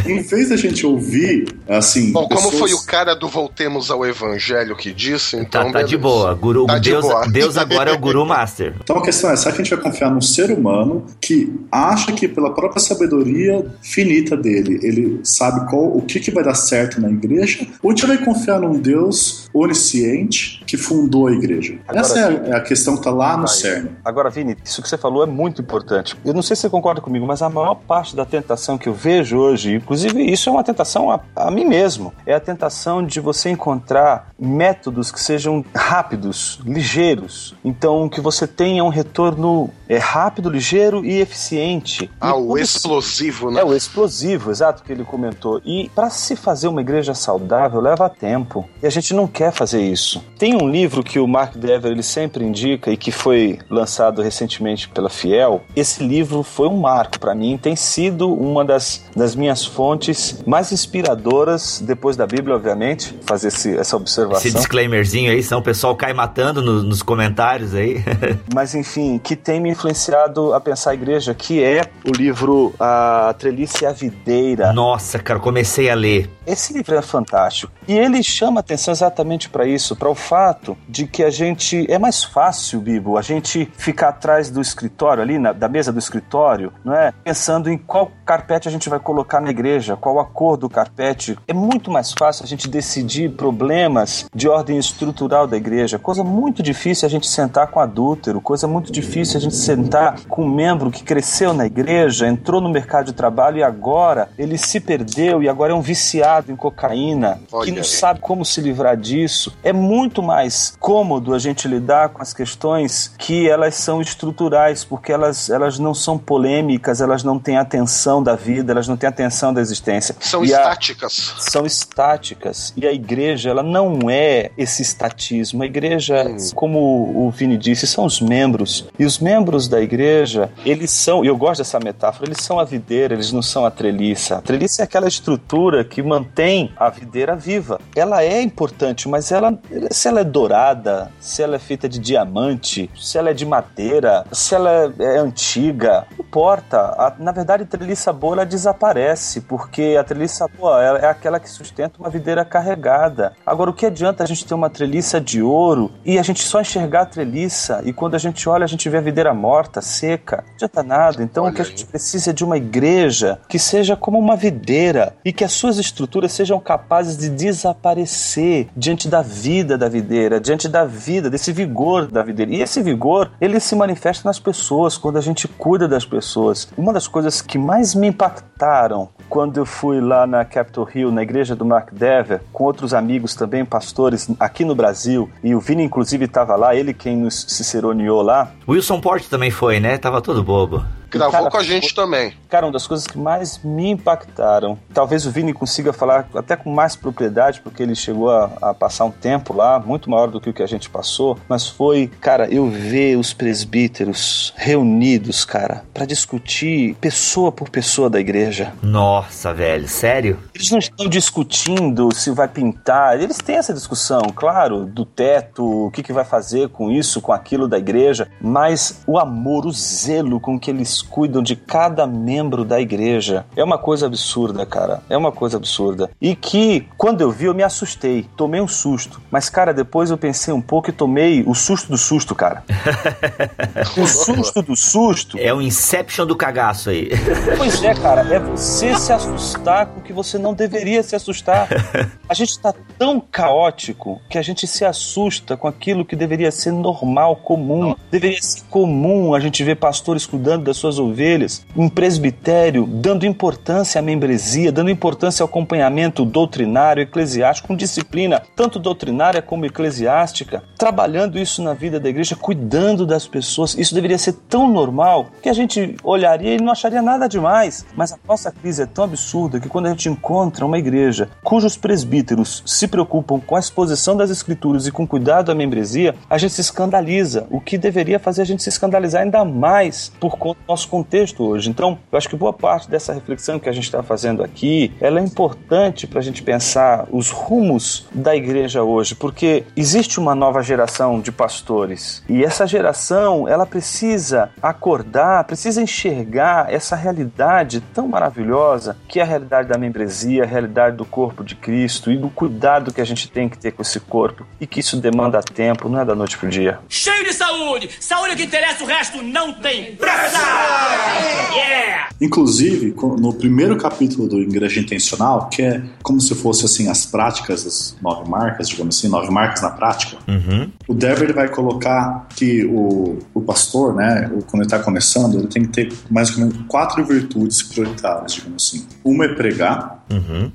Speaker 7: Em vez da gente ouvir, assim.
Speaker 4: Bom, como
Speaker 7: pessoas-
Speaker 4: foi o cara do Voltemos ao Evangelho que disse, então.
Speaker 3: Tá, tá de boa. Guru,
Speaker 4: Tá de
Speaker 3: Deus,
Speaker 4: boa.
Speaker 3: Deus agora é o Guru Master.
Speaker 7: Então a questão é: será que a gente vai confiar num ser humano que acha que, pela própria sabedoria finita dele, ele sabe qual, o que, que vai dar certo na igreja? Ou a gente vai confiar num Deus onisciente que fundou a igreja?
Speaker 8: Agora
Speaker 7: Essa é a, é a questão que tá lá no cerne.
Speaker 8: Agora, Vini, isso que você falou é muito importante. Eu não sei se você concorda comigo, mas a maior parte da tentação que eu vejo hoje, inclusive isso é uma tentação a, a mim mesmo, é a tentação de você encontrar métodos que sejam rápidos, ligeiros. Então, que você tenha um retorno é, rápido, ligeiro e eficiente.
Speaker 4: Ah,
Speaker 8: E
Speaker 4: o
Speaker 8: quando se-
Speaker 4: explosivo, né?
Speaker 8: é o explosivo, exato que ele comentou. E para se fazer uma igreja saudável leva tempo. E a gente não quer fazer isso. Tem um livro que o Mark Dever ele sempre indica e que foi lançado recentemente pela Fiel. Esse livro foi um marco para mim, tem sido uma das, das minhas fontes mais inspiradoras depois da Bíblia, obviamente, fazer esse- essa observação.
Speaker 3: Esse disclaimerzinho aí, senão o pessoal cai matando no- nos comentários aí.
Speaker 8: mas enfim, que tem me influenciado a pensar a igreja, que é o livro A Trelice e a Videira.
Speaker 3: Nossa, cara, comecei a ler.
Speaker 8: Esse livro é fantástico. E ele chama atenção exatamente para isso, para o fato de que a gente. É mais fácil, Bibo, a gente ficar atrás do escritório, ali, na- da mesa do escritório, não é? Pensando em qual carpete a gente vai colocar na igreja, qual a cor do carpete. É muito mais fácil a gente decidir problemas de ordem estrutural da igreja. Coisa muito difícil a gente sentar com adúltero, coisa muito difícil a gente sentar com um membro que cresceu na igreja, entrou no mercado de trabalho e agora ele se perdeu e agora é um viciado em cocaína,
Speaker 4: Olha
Speaker 8: que não
Speaker 4: aí.
Speaker 8: sabe como se livrar disso. É muito mais cômodo a gente lidar com as questões que elas são estruturais, porque elas, elas não são polêmicas, elas não têm atenção da vida, elas não têm atenção da existência.
Speaker 4: São
Speaker 8: E a-
Speaker 4: estáticas.
Speaker 8: são estáticas. E a igreja, ela não é esse estatismo. A igreja, como o Vini disse, são os membros. E os membros da igreja, eles são, e eu gosto dessa metáfora, eles são a videira, eles não são a treliça. A treliça é aquela estrutura que mantém a videira viva. Ela é importante, mas ela, se ela é dourada, se ela é feita de diamante, se ela é de madeira, se ela é, é antiga, não importa. A- na verdade, a treliça boa ela desaparece, porque a treliça boa ela é aquela que sustenta uma videira carregada. Agora, o que adianta a gente ter uma treliça de ouro e a gente só enxergar a treliça e quando a gente olha a gente vê a videira morta, seca? Não adianta nada. Então, o que a gente precisa é de uma igreja que seja como uma videira e que as suas estruturas sejam capazes de desaparecer diante da vida da videira, diante da vida, desse vigor da videira. E esse vigor, ele se manifesta nas pessoas, quando a gente cuida das pessoas. Uma das coisas que mais me impactaram quando eu fui lá na Capitol Hill, na igreja do Mark Dever, com outros amigos também, pastores aqui no Brasil, e o Vini inclusive estava lá, ele quem nos ciceroneou lá.
Speaker 3: Wilson Porte também foi, né? Tava todo bobo.
Speaker 4: Gravou
Speaker 8: Cara,
Speaker 4: com a gente também.
Speaker 8: Cara, uma das coisas que mais me impactaram, talvez o Vini consiga falar até com mais propriedade, porque ele chegou a, a passar um tempo lá, muito maior do que o que a gente passou, mas foi, cara, eu ver os presbíteros reunidos, cara, para discutir pessoa por pessoa da igreja.
Speaker 3: Nossa, velho, sério?
Speaker 8: Eles não estão discutindo se vai pintar, eles têm essa discussão, claro, do teto, o que, que vai fazer com isso, com aquilo da igreja, mas o amor, o zelo com que eles cuidam de cada membro da igreja é uma coisa absurda, cara. É uma coisa absurda. E que, quando eu vi, eu me assustei, tomei um susto. Mas, cara, depois eu pensei um pouco e tomei o susto do susto, cara. o susto do susto.
Speaker 3: É o Inception do cagaço aí.
Speaker 8: Pois é, cara, é você se assustar com o que você não deveria se assustar. A gente tá tão caótico que a gente se assusta com aquilo que deveria ser normal, comum. Deveria ser comum a gente ver pastores cuidando das suas ovelhas, um presbitério dando importância à membresia, dando importância ao acompanhamento doutrinário, eclesiástico, com disciplina, tanto doutrinária como eclesiástica, trabalhando isso na vida da igreja, cuidando das pessoas. Isso deveria ser tão normal que a gente olharia e não acharia nada demais. Mas a nossa crise é tão absurda que quando a gente encontra uma igreja cujos presbíteros se preocupam com a exposição das escrituras e com cuidado à membresia, a gente se escandaliza, o que deveria fazer a gente se escandalizar ainda mais por conta do nosso contexto hoje. Então, eu acho que boa parte dessa reflexão que a gente está fazendo aqui, ela é importante para a gente pensar os rumos da igreja hoje, porque existe uma nova geração de pastores e essa geração, ela precisa acordar, precisa enxergar essa realidade tão maravilhosa que é a realidade da membresia, a realidade do corpo de Cristo e do cuidado que a gente tem que ter com esse corpo e que isso demanda tempo, não é da noite pro dia.
Speaker 9: Cheio de saúde! Saúde que interessa, o resto não tem pressa!
Speaker 7: Inclusive, no primeiro capítulo do Igreja Intencional, que é como se fosse assim as práticas das nove marcas, digamos assim, nove marcas na prática, o Dever vai colocar que o, o pastor, né, quando ele está começando, ele tem que ter mais ou menos quatro virtudes prioritárias, digamos assim. Uma é pregar,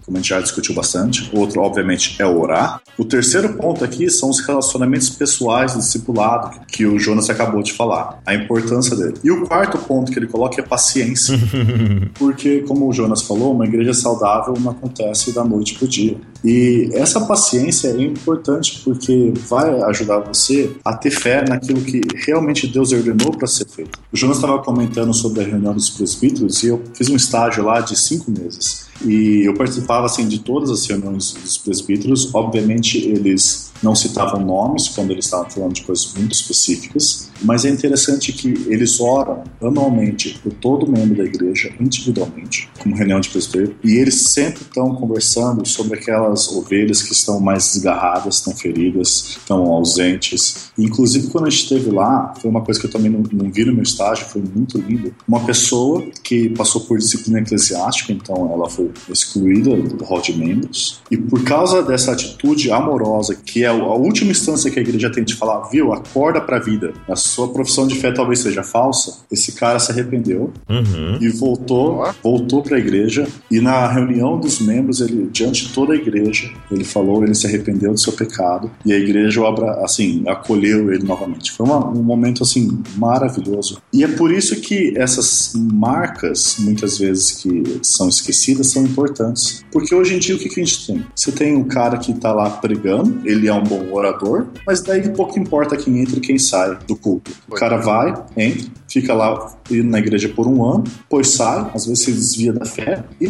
Speaker 7: como a gente já discutiu bastante. O outro, obviamente, é orar. O terceiro ponto aqui são os relacionamentos pessoais do discipulado, que o Jonas acabou de falar, a importância dele. E o quarto ponto que ele coloca é paciência. Porque, como o Jonas falou, uma igreja saudável não acontece da noite pro dia. E essa paciência é importante porque vai ajudar você a ter fé naquilo que realmente Deus ordenou para ser feito. O Jonas estava comentando sobre a reunião dos presbíteros e eu fiz um estágio lá de cinco meses. E eu participava assim de todas as reuniões dos presbíteros. Obviamente eles não citavam nomes quando eles estavam falando de coisas muito específicas, mas é interessante que eles oram anualmente por todo membro da igreja individualmente, como reunião de presbítero, e eles sempre estão conversando sobre aquelas ovelhas que estão mais desgarradas, estão feridas, estão ausentes. Inclusive quando a gente esteve lá, foi uma coisa que eu também não, não vi no meu estágio, foi muito lindo. Uma pessoa que passou por disciplina eclesiástica, então ela foi excluída do hall de membros, e por causa dessa atitude amorosa, que é a última instância que a igreja tem de falar, viu, acorda pra vida, a sua profissão de fé talvez seja falsa, esse cara se arrependeu
Speaker 3: Uhum.
Speaker 7: e voltou, voltou para a igreja e na reunião dos membros ele diante de toda a igreja ele falou, ele se arrependeu do seu pecado e a igreja o abra, assim acolheu ele novamente. Foi uma- um momento assim maravilhoso e é por isso que essas marcas muitas vezes que são esquecidas são importantes porque hoje em dia o que, que a gente tem? Você tem um cara que tá lá pregando, ele é um bom orador, mas daí pouco importa quem entra e quem sai do culto. O cara vai, entra, fica lá na igreja por um ano, depois sai, às vezes se desvia da fé e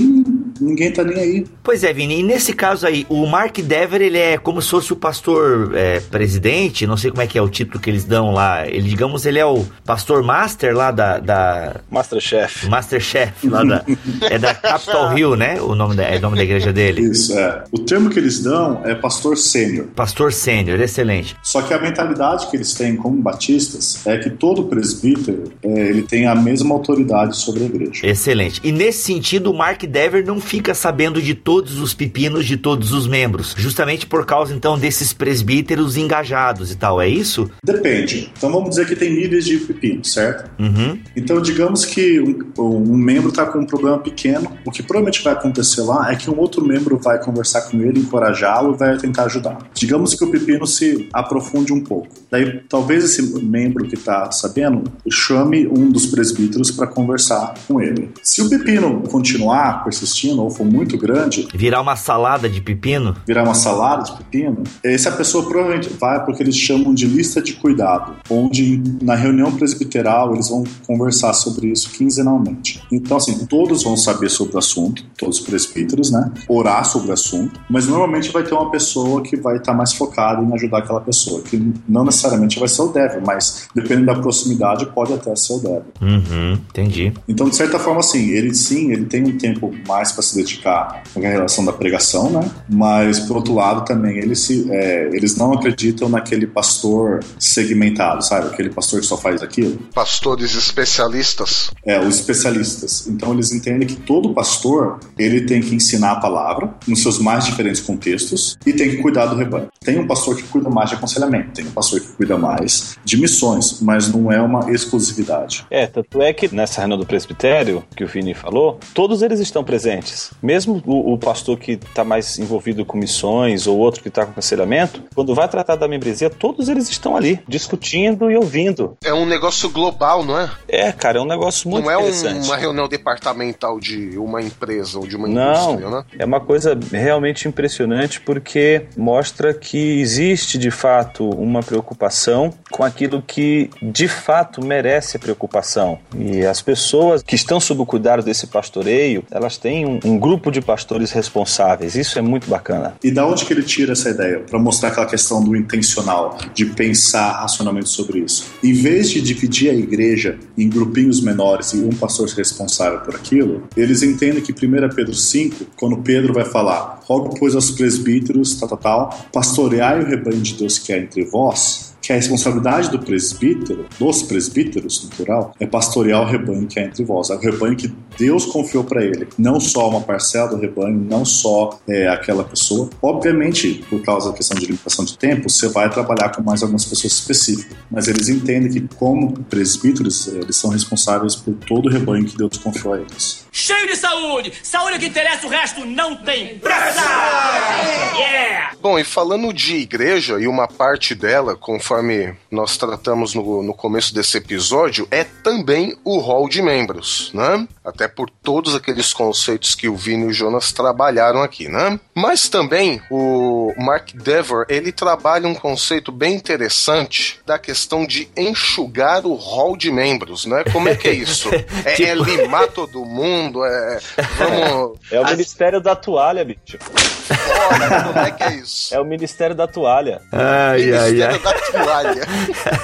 Speaker 7: ninguém tá nem aí.
Speaker 3: Pois é, Vini, e nesse caso aí, o Mark Dever, ele é como se fosse o pastor é, presidente, não sei como é que é o título que eles dão lá, ele, digamos, ele é o pastor master lá da, da
Speaker 8: Masterchef.
Speaker 3: Masterchef, lá da, é da Capitol Hill, né, o nome da, é o nome da igreja dele.
Speaker 7: Isso, é. O termo que eles dão é pastor sênior.
Speaker 3: Pastor sênior, excelente.
Speaker 7: Só que a mentalidade que eles têm como batistas é que todo presbítero é, ele tem a mesma autoridade sobre a igreja.
Speaker 3: Excelente. E nesse sentido, o Mark Dever não fica sabendo de todos os pepinos de todos os membros, justamente por causa então desses presbíteros engajados e tal, é isso?
Speaker 7: Depende. Então vamos dizer que tem níveis de pepino, certo?
Speaker 3: Uhum.
Speaker 7: Então digamos que um, um membro está com um problema pequeno, o que provavelmente vai acontecer lá é que um outro membro vai conversar com ele, encorajá-lo e vai tentar ajudar. Digamos que o pepino se aprofunde um pouco. Daí talvez esse membro que está sabendo chame um dos presbíteros para conversar com ele. Se o pepino continuar persistindo ou for muito grande,
Speaker 3: Virar uma salada de pepino?
Speaker 7: virar uma salada de pepino, essa pessoa provavelmente vai porque eles chamam de lista de cuidado, onde na reunião presbiteral eles vão conversar sobre isso quinzenalmente. Então, assim, todos vão saber sobre o assunto, todos os presbíteros, né? Orar sobre o assunto, mas normalmente vai ter uma pessoa que vai estar mais focada em ajudar aquela pessoa, que não necessariamente vai ser o devil, mas dependendo da proximidade pode até ser o devil.
Speaker 3: Uhum, entendi.
Speaker 7: Então, de certa forma, assim, ele sim, ele tem um tempo mais para se dedicar com a relação da pregação, né? Mas, por outro lado, também ele se, é, eles não acreditam naquele pastor segmentado, sabe? Aquele pastor que só faz aquilo.
Speaker 4: Pastores especialistas.
Speaker 7: É, os especialistas. Então, eles entendem que todo pastor, ele tem que ensinar a palavra nos seus mais diferentes contextos e tem que cuidar do rebanho. Tem um pastor que cuida mais de aconselhamento, tem um pastor que cuida mais de missões, mas não é uma exclusividade.
Speaker 8: É, tanto é que nessa reunião do presbitério, que o Vini falou, todos eles estão presentes. Mesmo o, o pastor que está mais envolvido com missões ou outro que está com aconselhamento, quando vai tratar da membresia, todos eles estão ali, discutindo e ouvindo.
Speaker 4: É um negócio global, não é?
Speaker 8: É, cara, é um negócio muito
Speaker 4: não é um-
Speaker 8: interessante.
Speaker 4: uma reunião departamental de uma empresa ou de uma
Speaker 8: Não,
Speaker 4: indústria, né?
Speaker 8: é uma coisa realmente impressionante porque mostra que existe de fato uma preocupação com aquilo que de fato merece preocupação. E as pessoas que estão sob o cuidado desse pastoreio, elas têm um, um grupo de pastores responsáveis. Isso é muito bacana.
Speaker 7: E da onde que ele tira essa ideia? Para mostrar aquela questão do intencional, de pensar racionalmente sobre isso. Em vez de dividir a igreja em grupinhos menores e um pastor responsável por aquilo, eles entendem que 1 Pedro 5, quando Pedro vai falar, rogo pois aos presbíteros, tal, tal, tal, pastoreai o rebanho de Deus que é entre vós, que a responsabilidade do presbítero, dos presbíteros, no plural, é pastorear o rebanho que é entre vós. É o rebanho que Deus confiou para ele. Não só uma parcela do rebanho, não só é, aquela pessoa. Obviamente, por causa da questão de limitação de tempo, você vai trabalhar com mais algumas pessoas específicas. Mas eles entendem que, como presbíteros, eles são responsáveis por todo o rebanho que Deus confiou a eles.
Speaker 9: Cheio de saúde! Saúde que interessa, o resto não tem pressa! Yeah!
Speaker 4: Bom, e falando de igreja, e uma parte dela, conforme nós tratamos no, no começo desse episódio, é também o hall de membros, né? Até por todos aqueles conceitos que o Vini e o Jonas trabalharam aqui, né? Mas também o Mark Dever, ele trabalha um conceito bem interessante da questão de enxugar o hall de membros, né? Como é que é isso? É, é
Speaker 3: Tipo-
Speaker 4: limar todo mundo? É, vamos...
Speaker 8: É o ministério da toalha, bicho.
Speaker 4: Olha, como é que é isso?
Speaker 8: É o ministério da toalha.
Speaker 3: Ai, ai,
Speaker 4: Ministério
Speaker 3: ai.
Speaker 4: Toalha.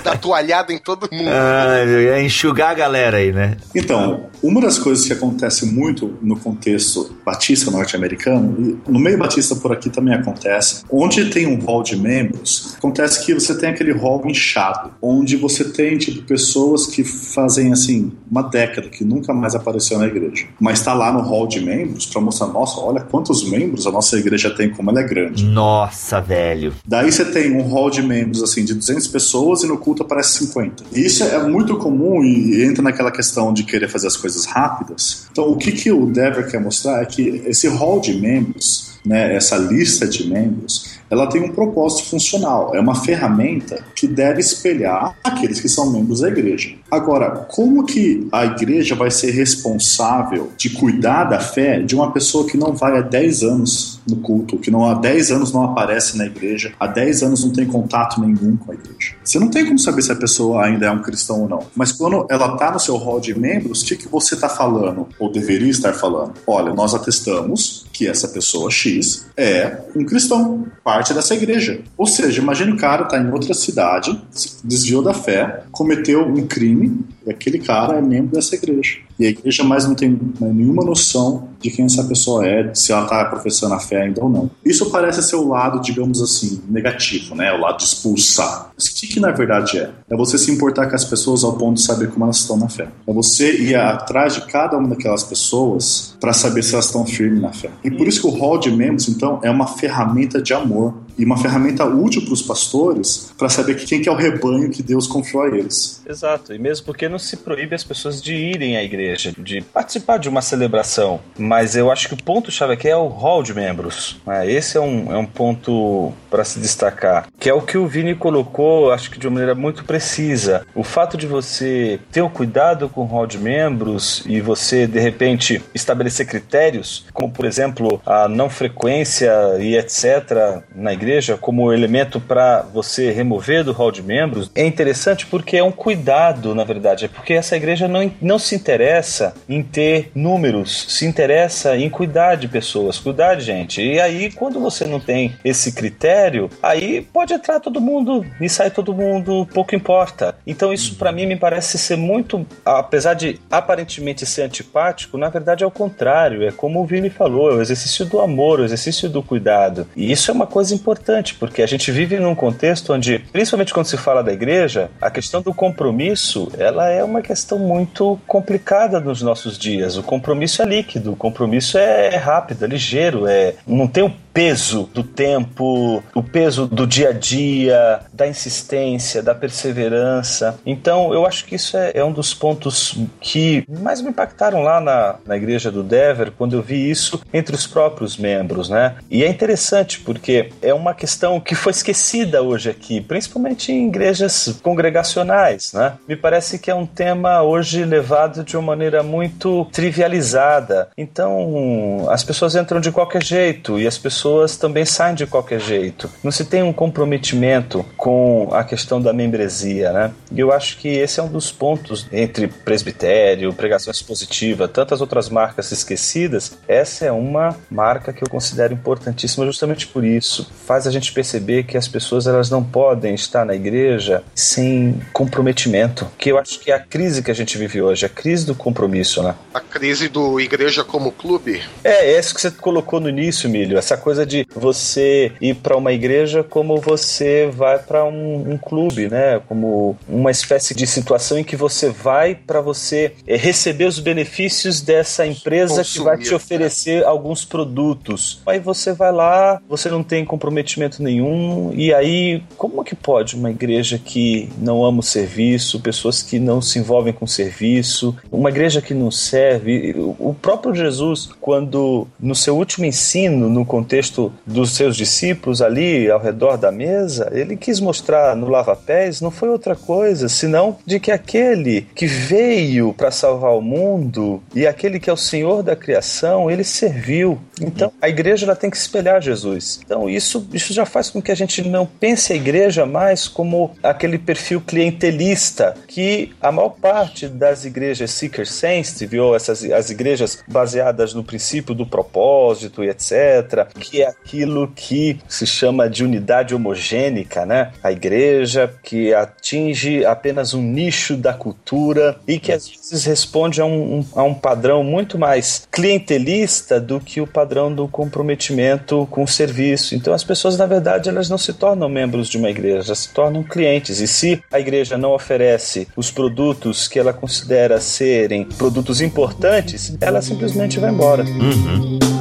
Speaker 4: da toalhada em todo mundo.
Speaker 3: Ai, é enxugar a galera aí, né?
Speaker 7: Então, uma das coisas que acontece muito no contexto batista norte-americano, e no meio batista por aqui também acontece, onde tem um hall de membros, acontece que você tem aquele hall inchado, onde você tem, tipo, pessoas que fazem, assim, uma década, que nunca mais apareceu na igreja, mas está lá no hall de membros para mostrar, nossa, olha quantos membros a nossa igreja tem, como ela é grande.
Speaker 3: Nossa, velho.
Speaker 7: Daí você tem um hall de membros assim de 200 pessoas e no culto aparece 50. E isso é muito comum e entra naquela questão de querer fazer as coisas rápidas. Então, o que, que o Dever quer mostrar é que esse hall de membros, né, essa lista de membros, ela tem um propósito funcional. É uma ferramenta que deve espelhar aqueles que são membros da igreja. Agora, como que a igreja vai ser responsável de cuidar da fé de uma pessoa que não vai há 10 anos no culto, que não há 10 anos não aparece na igreja, há 10 anos não tem contato nenhum com a igreja? Você não tem como saber se a pessoa ainda é um cristão ou não. Mas quando ela está no seu hall de membros, o que, que você está falando? Ou deveria estar falando? Olha, nós atestamos que essa pessoa X é um cristão, parte dessa igreja. Ou seja, imagine o cara tá em outra cidade, desviou da fé, cometeu um crime E aquele cara é membro dessa igreja. E a igreja mais não tem nenhuma noção de quem essa pessoa é, se ela está professando a fé ainda ou não. Isso parece ser o lado, digamos assim, negativo, né? O lado de expulsar. Mas o que, que na verdade é? É você se importar com as pessoas ao ponto de saber como elas estão na fé. É você ir atrás de cada uma daquelas pessoas para saber se elas estão firmes na fé. E por isso que o hall de membros, então, é uma ferramenta de amor e uma ferramenta útil para os pastores para saber quem que é o rebanho que Deus confiou a eles.
Speaker 8: Exato, e mesmo porque não se proíbe as pessoas de irem à igreja, de participar de uma celebração. Mas eu acho que o ponto-chave aqui é o hall de membros. né? Esse é um, é um ponto para se destacar, que é o que o Vini colocou, acho que de uma maneira muito precisa. O fato de você ter o cuidado com o hall de membros e você, de repente, estabelecer critérios, como por exemplo a não frequência e etc. na igreja, como elemento para você remover do hall de membros, é interessante porque é um cuidado, na verdade. É porque essa igreja não, não se interessa em ter números, se interessa em cuidar de pessoas, cuidar de gente. E aí, quando você não tem esse critério, aí pode entrar todo mundo e sair todo mundo, pouco importa. Então, isso para mim me parece ser muito, apesar de aparentemente ser antipático, na verdade é o contrário. É como o Vini falou, é o exercício do amor, o exercício do cuidado. E isso é uma coisa importante, porque a gente vive num contexto onde, principalmente quando se fala da igreja, a questão do compromisso, ela é uma questão muito complicada nos nossos dias. O compromisso é líquido, o compromisso é rápido, é ligeiro, é não tem o peso do tempo, o peso do dia a dia, da insistência, da perseverança. Então, eu acho que isso é, é um dos pontos que mais me impactaram lá na, na igreja do Dever, quando eu vi isso entre os próprios membros, né? E é interessante porque é uma questão que foi esquecida hoje aqui, principalmente em igrejas congregacionais, né? Me parece que é um tema hoje levado de uma maneira muito trivializada. Então, as pessoas entram de qualquer jeito e as pessoas também saem de qualquer jeito. Não se tem um comprometimento com a questão da membresia, né? E eu acho que esse é um dos pontos entre presbitério, pregação expositiva, tantas outras marcas esquecidas. Essa é uma marca que eu considero importantíssima justamente por isso. Faz a gente perceber que as pessoas elas não podem estar na igreja sem comprometimento. Que eu acho que é a crise que a gente vive hoje, a crise do compromisso, né?
Speaker 4: A crise do igreja como clube.
Speaker 8: É, é isso que você colocou no início, Milho. Essa coisa de você ir para uma igreja como você vai para um, um clube, né? Como uma espécie de situação em que você vai para você é, receber os benefícios dessa empresa que vai te
Speaker 4: Consumir,
Speaker 8: oferecer alguns produtos. Aí você vai lá, você não tem comprometimento nenhum, e aí como que pode uma igreja que não ama o serviço, pessoas que não se envolvem com o serviço, uma igreja que não serve? O próprio Jesus, quando no seu último ensino, no contexto dos seus discípulos ali ao redor da mesa, ele quis mostrar no lava-pés não foi outra coisa senão de que aquele que veio para salvar o mundo e aquele que é o Senhor da criação, ele serviu. Então, a igreja ela tem que espelhar Jesus. Então, isso, isso já faz com que a gente não pense a igreja mais como aquele perfil clientelista que a maior parte das igrejas seeker sensitive ou essas as igrejas baseadas no princípio do propósito e etc, que é aquilo que se chama de unidade homogênica, né? A igreja que atinge apenas um nicho da cultura e que às vezes responde a um, a um padrão muito mais clientelista do que o padrão do comprometimento com o serviço. Então as pessoas, na verdade, elas não se tornam membros de uma igreja, elas se tornam clientes. E se a igreja não oferece os produtos que ela considera serem produtos importantes, ela simplesmente vai embora.
Speaker 3: Dentro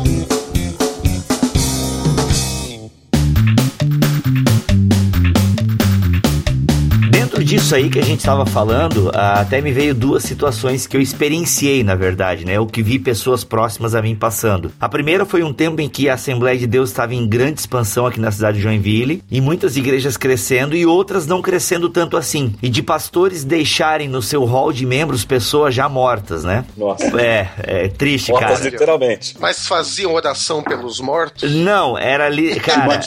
Speaker 3: disso aí que a gente estava falando, ah, até me veio duas situações que eu experienciei, na verdade, né? O que vi pessoas próximas a mim passando. A primeira foi um tempo em que a Assembleia de Deus estava em grande expansão aqui na cidade de Joinville, e muitas igrejas crescendo e outras não crescendo tanto assim. E de pastores deixarem no seu hall de membros pessoas já mortas, né?
Speaker 8: Nossa.
Speaker 3: É, é triste,
Speaker 8: Mortas
Speaker 3: cara.
Speaker 8: literalmente.
Speaker 4: Mas faziam oração pelos mortos?
Speaker 3: Não, era ali, cara,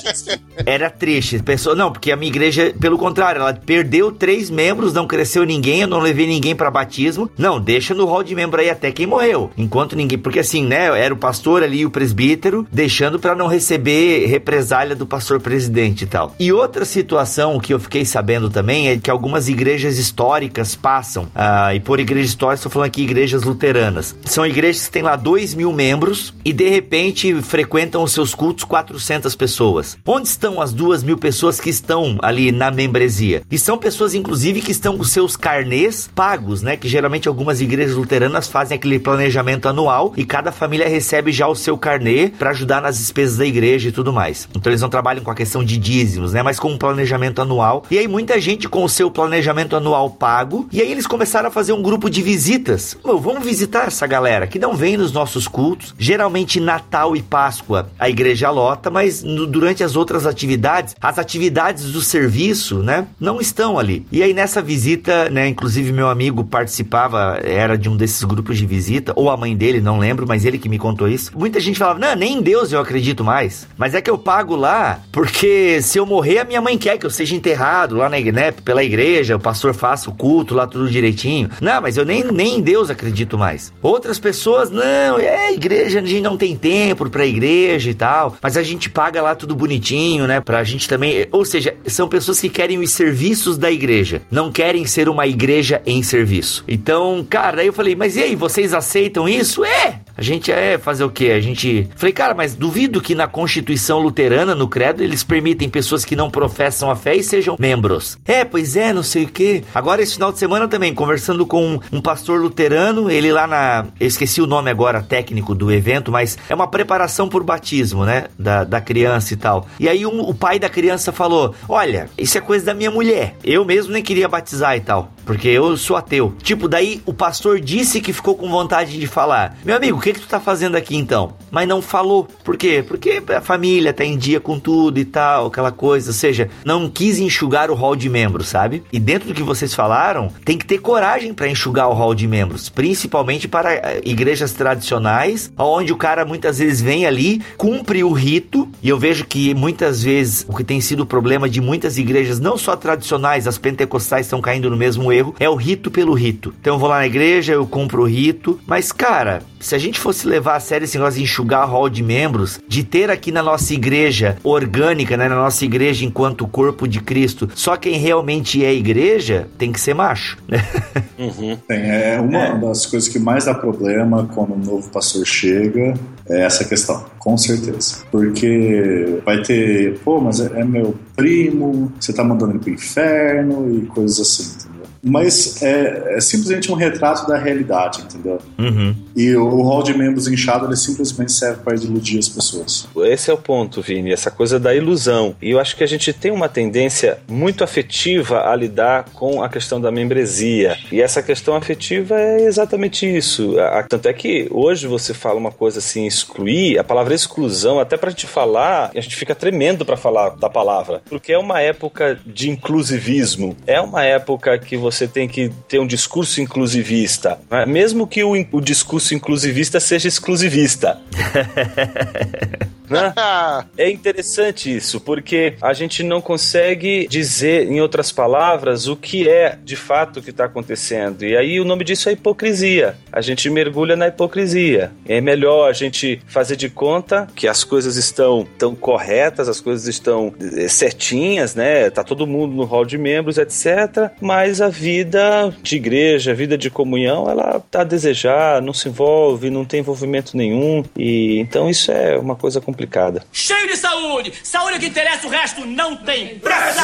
Speaker 3: era triste. Pessoa, não, porque a minha igreja, pelo contrário, ela perdeu três três membros, não cresceu ninguém, eu não levei ninguém para batismo. Não, deixa no hall de membro aí até quem morreu. Enquanto ninguém. Porque assim, né? Era o pastor ali e o presbítero, deixando para não receber represália do pastor presidente e tal. E outra situação que eu fiquei sabendo também é que algumas igrejas históricas passam. Ah, e por igreja histórica, estou falando aqui igrejas luteranas. São igrejas que têm lá dois mil membros e de repente frequentam os seus cultos 400 pessoas. Onde estão as duas mil pessoas que estão ali na membresia? E são pessoas, inclusive, que estão com seus carnês pagos, né? Que geralmente algumas igrejas luteranas fazem aquele planejamento anual e cada família recebe já o seu carnê para ajudar nas despesas da igreja e tudo mais. Então eles não trabalham com a questão de dízimos, né? Mas com um planejamento anual. E aí muita gente com o seu planejamento anual pago. E aí eles começaram a fazer um grupo de visitas. Vamos visitar essa galera que não vem nos nossos cultos. Geralmente Natal e Páscoa a igreja lota, mas no, durante as outras atividades, as atividades do serviço, né, não estão ali. E aí nessa visita, né, inclusive meu amigo participava, era de um desses grupos de visita, ou a mãe dele, não lembro, mas ele que me contou isso. Muita gente falava: "Não, nem em Deus eu acredito mais". Mas é que eu pago lá porque se eu morrer, a minha mãe quer que eu seja enterrado lá na né, pela igreja, o pastor faça o culto lá tudo direitinho. Não, mas eu nem, nem em Deus acredito mais. Outras pessoas, não, é igreja, a gente não tem tempo pra igreja e tal, mas a gente paga lá tudo bonitinho, né, pra gente também, ou seja, são pessoas que querem os serviços da igreja, não querem ser uma igreja em serviço. Então, cara, aí eu falei, mas e aí, vocês aceitam isso? É! A gente é fazer o quê? A gente. Falei, cara, mas duvido que na Constituição Luterana, no Credo, eles permitem pessoas que não professam a fé e sejam membros. É, pois é, não sei o quê. Agora, esse final de semana também, conversando com um pastor luterano, ele lá na. Eu esqueci o nome agora técnico do evento, mas é uma preparação por batismo, né? Da, da criança e tal. E aí um, o pai da criança falou: Olha, isso é coisa da minha mulher. Eu mesmo nem queria batizar e tal. Porque eu sou ateu. Tipo, daí o pastor disse que ficou com vontade de falar: Meu amigo, que, que tu tá fazendo aqui então? Mas não falou. Por quê? Porque a família tá em dia com tudo e tal, aquela coisa. Ou seja, não quis enxugar o hall de membros, sabe? E dentro do que vocês falaram, tem que ter coragem para enxugar o hall de membros, principalmente para eh, igrejas tradicionais, onde o cara muitas vezes vem ali, cumpre o rito, e eu vejo que muitas vezes o que tem sido o problema de muitas igrejas, não só tradicionais, as pentecostais estão caindo no mesmo erro, é o rito pelo rito. Então eu vou lá na igreja, eu cumpro o rito, mas cara, se a gente fosse levar a sério esse negócio de enxugar hall de membros, de ter aqui na nossa igreja orgânica, né, na nossa igreja enquanto corpo de Cristo, só quem realmente é igreja tem que ser macho, né?
Speaker 8: Uhum.
Speaker 7: Tem, é uma das coisas que mais dá problema quando um novo pastor chega é essa questão, com certeza. Porque vai ter, pô, mas é, é meu primo, você tá mandando ele pro inferno e coisas assim, entendeu? Mas é, é simplesmente um retrato da realidade, entendeu?
Speaker 3: Uhum.
Speaker 7: E o hall de membros inchado ele simplesmente serve para iludir as pessoas.
Speaker 8: Esse é o ponto, Vini, essa coisa da ilusão. E eu acho que a gente tem uma tendência muito afetiva a lidar com a questão da membresia. E essa questão afetiva é exatamente isso. A- Tanto é que hoje você fala uma coisa assim, excluir, a palavra exclusão, até pra gente falar, a gente fica tremendo pra falar da palavra. Porque é uma época de inclusivismo. É uma época que você tem que ter um discurso inclusivista. né? Mesmo que o, o discurso inclusivista seja exclusivista. né? É interessante isso, porque a gente não consegue dizer, em outras palavras, o que é de fato o que está acontecendo. E aí o nome disso é hipocrisia. A gente mergulha na hipocrisia. É melhor a gente fazer de conta que as coisas estão tão corretas, as coisas estão eh, certinhas, né? Tá todo mundo no hall de membros, etc. Mas a vida de igreja, a vida de comunhão, ela tá a desejar, não se envolve, não tem envolvimento nenhum. E então isso é uma coisa complicada.
Speaker 9: Cheio de saúde! Saúde é o que interessa, o resto não tem pressa!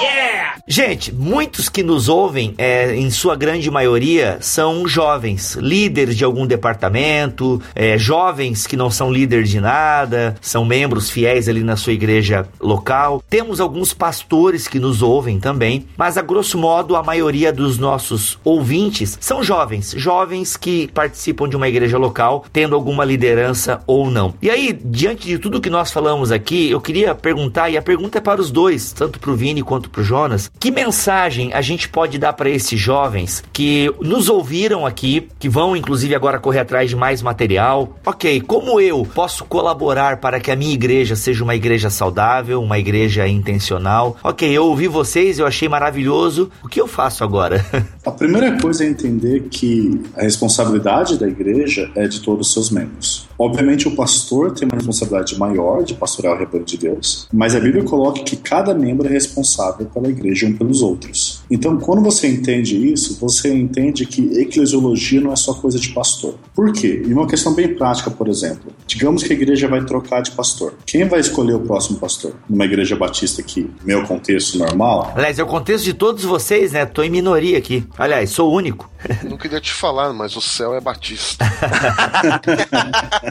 Speaker 9: Yeah!
Speaker 3: Gente, muitos que nos ouvem, é, em sua grande maioria, são jovens, líderes de algum departamento, é, jovens que não são líderes de nada, são membros fiéis ali na sua igreja local. Temos alguns pastores que nos ouvem também, mas a grosso modo a maioria dos nossos ouvintes são jovens, jovens que participam de uma igreja local, tendo alguma liderança ou não. E aí, diante de tudo que nós falamos aqui, eu queria perguntar, e a pergunta é para os dois, tanto para o Vini quanto pro Jonas, que mensagem a gente pode dar para esses jovens que nos ouviram aqui, que vão inclusive agora correr atrás de mais material? Ok, como eu posso colaborar para que a minha igreja seja uma igreja saudável, uma igreja intencional? Ok, eu ouvi vocês, eu achei maravilhoso. O que eu faço agora?
Speaker 7: A primeira coisa é entender que a responsabilidade da igreja é de todos os seus membros. Obviamente, o pastor tem uma responsabilidade maior de pastorear o rebanho de Deus, mas a Bíblia coloca que cada membro é responsável pela igreja e um pelos outros. Então, quando você entende isso, você entende que eclesiologia não é só coisa de pastor. Por quê? E uma questão bem prática, por exemplo. Digamos que a igreja vai trocar de pastor. Quem vai escolher o próximo pastor? Numa igreja batista aqui, meu contexto normal?
Speaker 3: Aliás, é o contexto de todos vocês, né? Tô em minoria aqui. Aliás, sou o único.
Speaker 4: Não queria te falar, mas o céu é batista.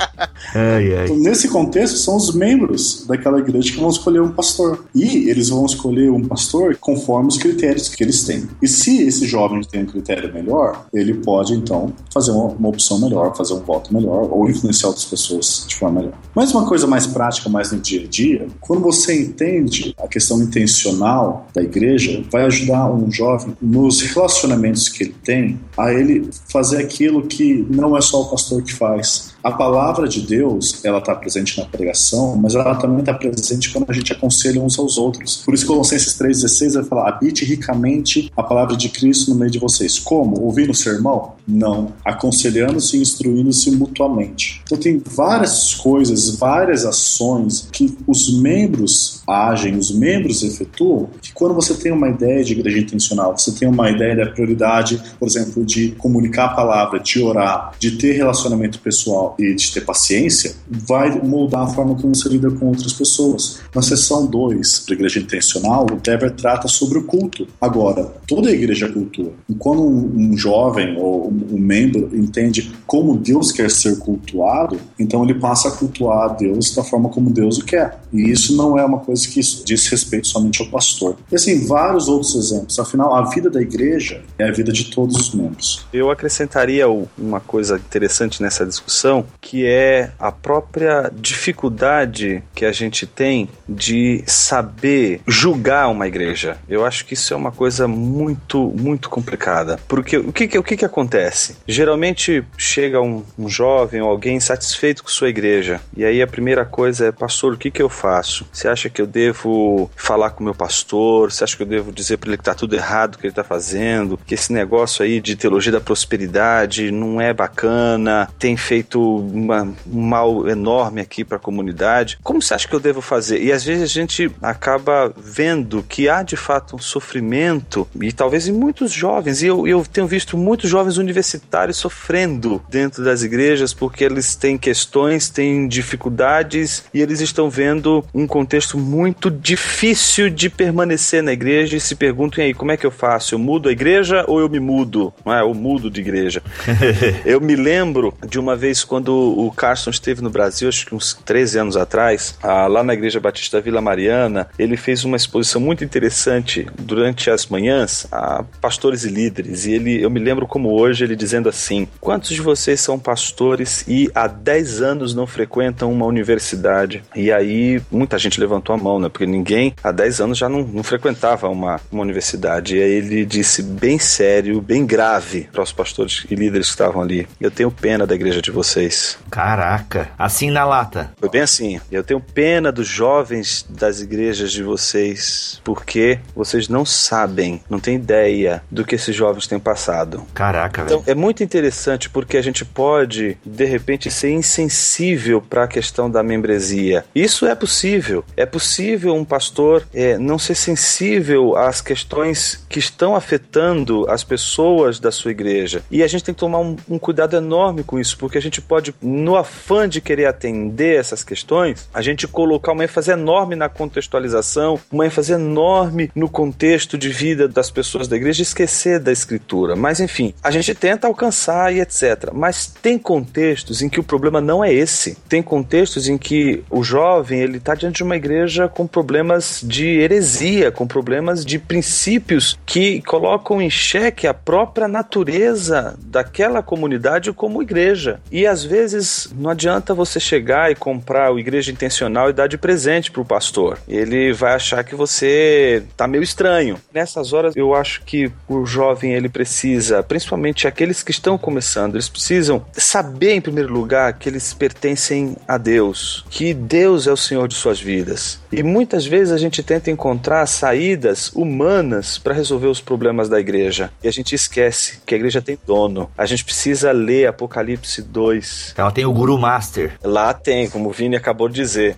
Speaker 3: ai, ai.
Speaker 7: Então, nesse contexto, são os membros daquela igreja que vão escolher um pastor. E eles vão escolher um pastor conforme os critérios que eles têm. E se esse jovem tem um critério melhor, ele pode, então, fazer uma, uma opção melhor, fazer um voto melhor, ou influenciar outras pessoas de forma melhor. Mas uma coisa mais prática, mais no dia a dia, quando você entende a questão intencional da igreja, vai ajudar um jovem nos relacionamentos que ele tem a ele fazer aquilo que não é só o pastor que faz. A palavra de Deus, ela está presente na pregação, mas ela também está presente quando a gente aconselha uns aos outros. Por isso, Colossenses 3,16 vai falar: habite ricamente a palavra de Cristo no meio de vocês. Como? Ouvindo o sermão? Não. Aconselhando-se e instruindo-se mutuamente. Então, tem várias coisas, várias ações que os membros agem, os membros efetuam, que quando você tem uma ideia de igreja intencional, você tem uma ideia da prioridade, por exemplo, de comunicar a palavra, de orar, de ter relacionamento pessoal e de ter paciência, vai moldar a forma como você lida com outras pessoas. Na seção 2 da igreja intencional, o Dever trata sobre o culto. Agora, toda a igreja é cultua. E quando um, um jovem ou um, um membro entende como Deus quer ser cultuado, então ele passa a cultuar a Deus da forma como Deus o quer. E isso não é uma coisa que diz respeito somente ao pastor. E assim, vários outros exemplos. Afinal, a vida da igreja é a vida de todos os membros.
Speaker 8: Eu acrescentaria uma coisa interessante nessa discussão, que é a própria dificuldade que a gente tem de saber julgar uma igreja. Eu acho que isso é uma coisa muito, muito complicada. Porque o que, o que, que acontece? Geralmente chega um, um jovem ou alguém insatisfeito com sua igreja, e aí a primeira coisa é, pastor, o que, que eu faço? Você acha que eu devo falar com o meu pastor? Você acha que eu devo dizer para ele que está tudo errado que ele está fazendo? Que esse negócio aí de teologia da prosperidade não é bacana, tem feito uma, um mal enorme aqui para a comunidade. Como você acha que eu devo fazer? E às vezes a gente acaba vendo que há de fato um sofrimento, e talvez em muitos jovens, e eu, eu tenho visto muitos jovens universitários sofrendo dentro das igrejas porque eles têm questões, têm dificuldades e eles estão vendo um contexto muito difícil de permanecer na igreja e se perguntam aí, como é que eu faço? Eu mudo a igreja ou eu me mudo? Não é? Eu mudo de igreja. eu me lembro de uma vez quando o Carson esteve no Brasil, acho que uns 13 anos atrás, lá na Igreja Batista Vila Mariana, ele fez uma exposição muito interessante durante as manhãs a pastores e líderes. E ele, eu me lembro como hoje ele dizendo assim: Quantos de vocês são pastores e há 10 anos não frequentam uma universidade? E aí muita gente levantou a mão, né? Porque ninguém há 10 anos já não, não frequentava uma, uma universidade. E aí ele disse bem sério, bem grave para os pastores e líderes que estavam ali: Eu tenho pena da igreja de vocês.
Speaker 3: Caraca, assim na lata.
Speaker 8: Foi bem assim. Eu tenho pena dos jovens das igrejas de vocês, porque vocês não sabem, não têm ideia do que esses jovens têm passado.
Speaker 3: Caraca,
Speaker 8: Então
Speaker 3: velho.
Speaker 8: é muito interessante porque a gente pode, de repente, ser insensível para a questão da membresia. Isso é possível. É possível um pastor é, não ser sensível às questões que estão afetando as pessoas da sua igreja. E a gente tem que tomar um, um cuidado enorme com isso, porque a gente pode, no afã de querer atender essas questões, a gente colocar uma ênfase enorme na contextualização, uma ênfase enorme no contexto de vida das pessoas da igreja esquecer da escritura. Mas enfim, a gente tenta alcançar e etc. Mas tem contextos em que o problema não é esse. Tem contextos em que o jovem ele está diante de uma igreja com problemas de heresia, com problemas de princípios que colocam em xeque a própria natureza daquela comunidade como igreja. E às vezes não adianta você chegar e comprar o igreja intencional e dar de presente pro pastor. Ele vai achar que você tá meio estranho. Nessas horas eu acho que o jovem ele precisa, principalmente aqueles que estão começando, eles precisam saber em primeiro lugar que eles pertencem a Deus, que Deus é o Senhor de suas vidas. E muitas vezes a gente tenta encontrar saídas humanas para resolver os problemas da igreja. E a gente esquece que a igreja tem dono. A gente precisa ler Apocalipse 2.
Speaker 3: Ela tem o Guru Master.
Speaker 8: Lá tem, como o Vini acabou de dizer.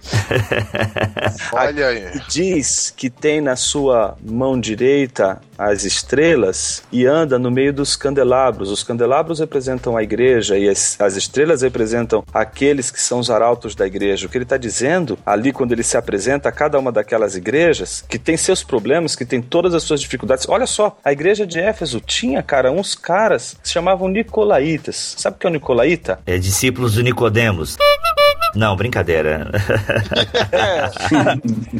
Speaker 4: Olha aí.
Speaker 8: Diz que tem na sua mão direita as estrelas e anda no meio dos candelabros. Os candelabros representam a igreja e as, as estrelas representam aqueles que são os arautos da igreja. O que ele está dizendo ali quando ele se apresenta a cada uma daquelas igrejas, que tem seus problemas, que tem todas as suas dificuldades. Olha só, a igreja de Éfeso tinha, cara, uns caras que se chamavam Nicolaitas. Sabe o que é o Nicolaíta?
Speaker 3: É discípulos do Nicodemos. Não, brincadeira.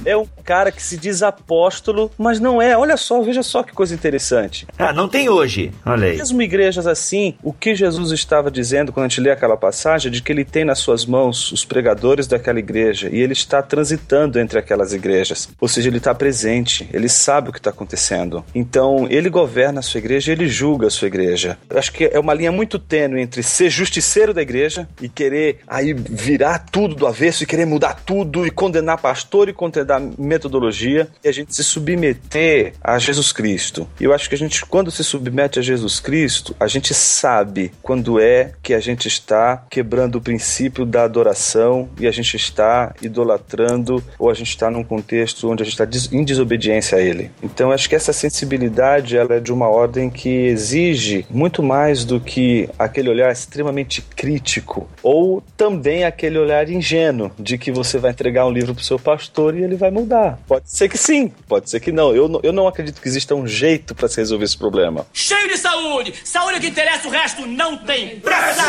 Speaker 8: É um cara que se diz apóstolo, mas não é. Olha só, veja só que coisa interessante.
Speaker 3: ah, não tem hoje. Olha aí.
Speaker 8: Mesmo igrejas assim, o que Jesus estava dizendo quando a gente lê aquela passagem é de que ele tem nas suas mãos os pregadores daquela igreja e ele está transitando entre aquelas igrejas. Ou seja, ele está presente, ele sabe o que está acontecendo. Então, ele governa a sua igreja e ele julga a sua igreja. Eu acho que é uma linha muito tênue entre ser justiceiro da igreja e querer aí virar tudo do avesso e querer mudar tudo e condenar pastor e condenar metodologia e a gente se submeter a Jesus Cristo. E eu acho que a gente, quando se submete a Jesus Cristo, a gente sabe quando é que a gente está quebrando o princípio da adoração e a gente está idolatrando ou a gente está num contexto onde a gente está em desobediência a Ele. Então acho que essa sensibilidade ela é de uma ordem que exige muito mais do que aquele olhar extremamente crítico ou também aquele olhar ingênuo de que você vai entregar um livro para o seu pastor e ele vai mudar. Pode ser que sim, pode ser que não. Eu, não- eu não acredito que exista um jeito para se resolver esse problema.
Speaker 9: Cheio de saúde! Saúde é o que interessa, o resto não tem pressa!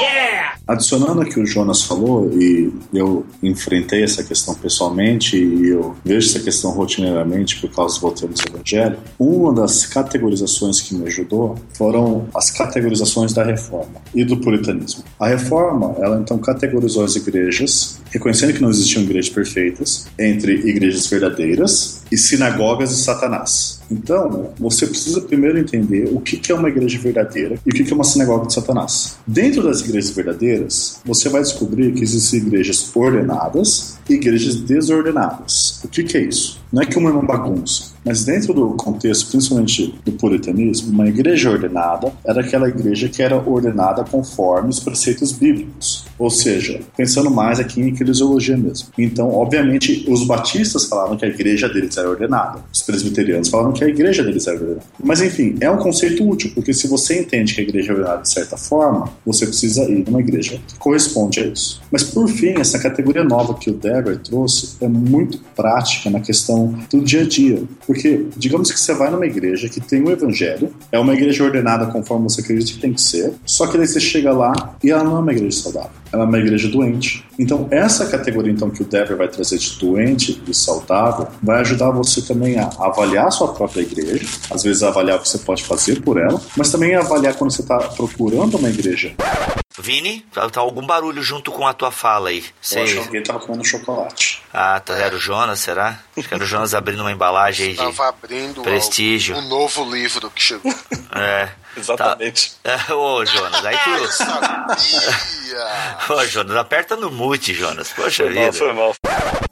Speaker 9: Yeah!
Speaker 7: Adicionando que o Jonas falou, e eu enfrentei essa questão pessoalmente, e eu vejo essa questão rotineiramente por causa do voltando do Evangelho, uma das categorizações que me ajudou foram as categorizações da reforma e do puritanismo. A reforma, ela então categorizou as igrejas, reconhecendo que não existiam igrejas perfeitas, entre igrejas verdadeiras e sinagogas de Satanás. Então, você precisa primeiro entender o que é uma igreja verdadeira e o que é uma sinagoga de Satanás. Dentro das igrejas verdadeiras, você vai descobrir que existem igrejas ordenadas e igrejas desordenadas. O que é isso? Não é que uma é uma bagunça, mas dentro do contexto, principalmente do puritanismo, uma igreja ordenada era aquela igreja que era ordenada conforme os preceitos bíblicos. Ou seja, pensando mais aqui em eclesiologia mesmo. Então, obviamente, os batistas falavam que a igreja deles era ordenada. Os presbiterianos falavam que a igreja deles era ordenada. Mas, enfim, é um conceito útil, porque se você entende que a igreja é ordenada de certa forma, você precisa ir numa igreja que corresponde a isso. Mas, por fim, essa categoria nova que o Dever trouxe é muito prática na questão do dia a dia. Porque, digamos que você vai numa igreja que tem o evangelho, é uma igreja ordenada conforme você acredita que tem que ser, só que daí você chega lá e ela não é uma igreja saudável. Ela é uma igreja doente. Então, essa categoria então que o Dever vai trazer de doente e saudável vai ajudar você também a avaliar a sua própria igreja, às vezes avaliar o que você pode fazer por ela, mas também avaliar quando você está procurando uma igreja.
Speaker 3: Vini, tá, tá algum barulho junto com a tua fala aí.
Speaker 7: Eu
Speaker 3: Sei.
Speaker 7: acho que alguém estava comendo chocolate.
Speaker 3: Ah, tá, era o Jonas, será? Acho que era o Jonas abrindo uma embalagem aí de...
Speaker 4: Estava abrindo
Speaker 3: Prestígio.
Speaker 4: um novo livro que chegou.
Speaker 3: É.
Speaker 8: Exatamente.
Speaker 3: Tá. Ô, Jonas, aí tu...
Speaker 4: sabia!
Speaker 3: Ô, Jonas, aperta no mute, Jonas. Poxa vida.
Speaker 8: mal.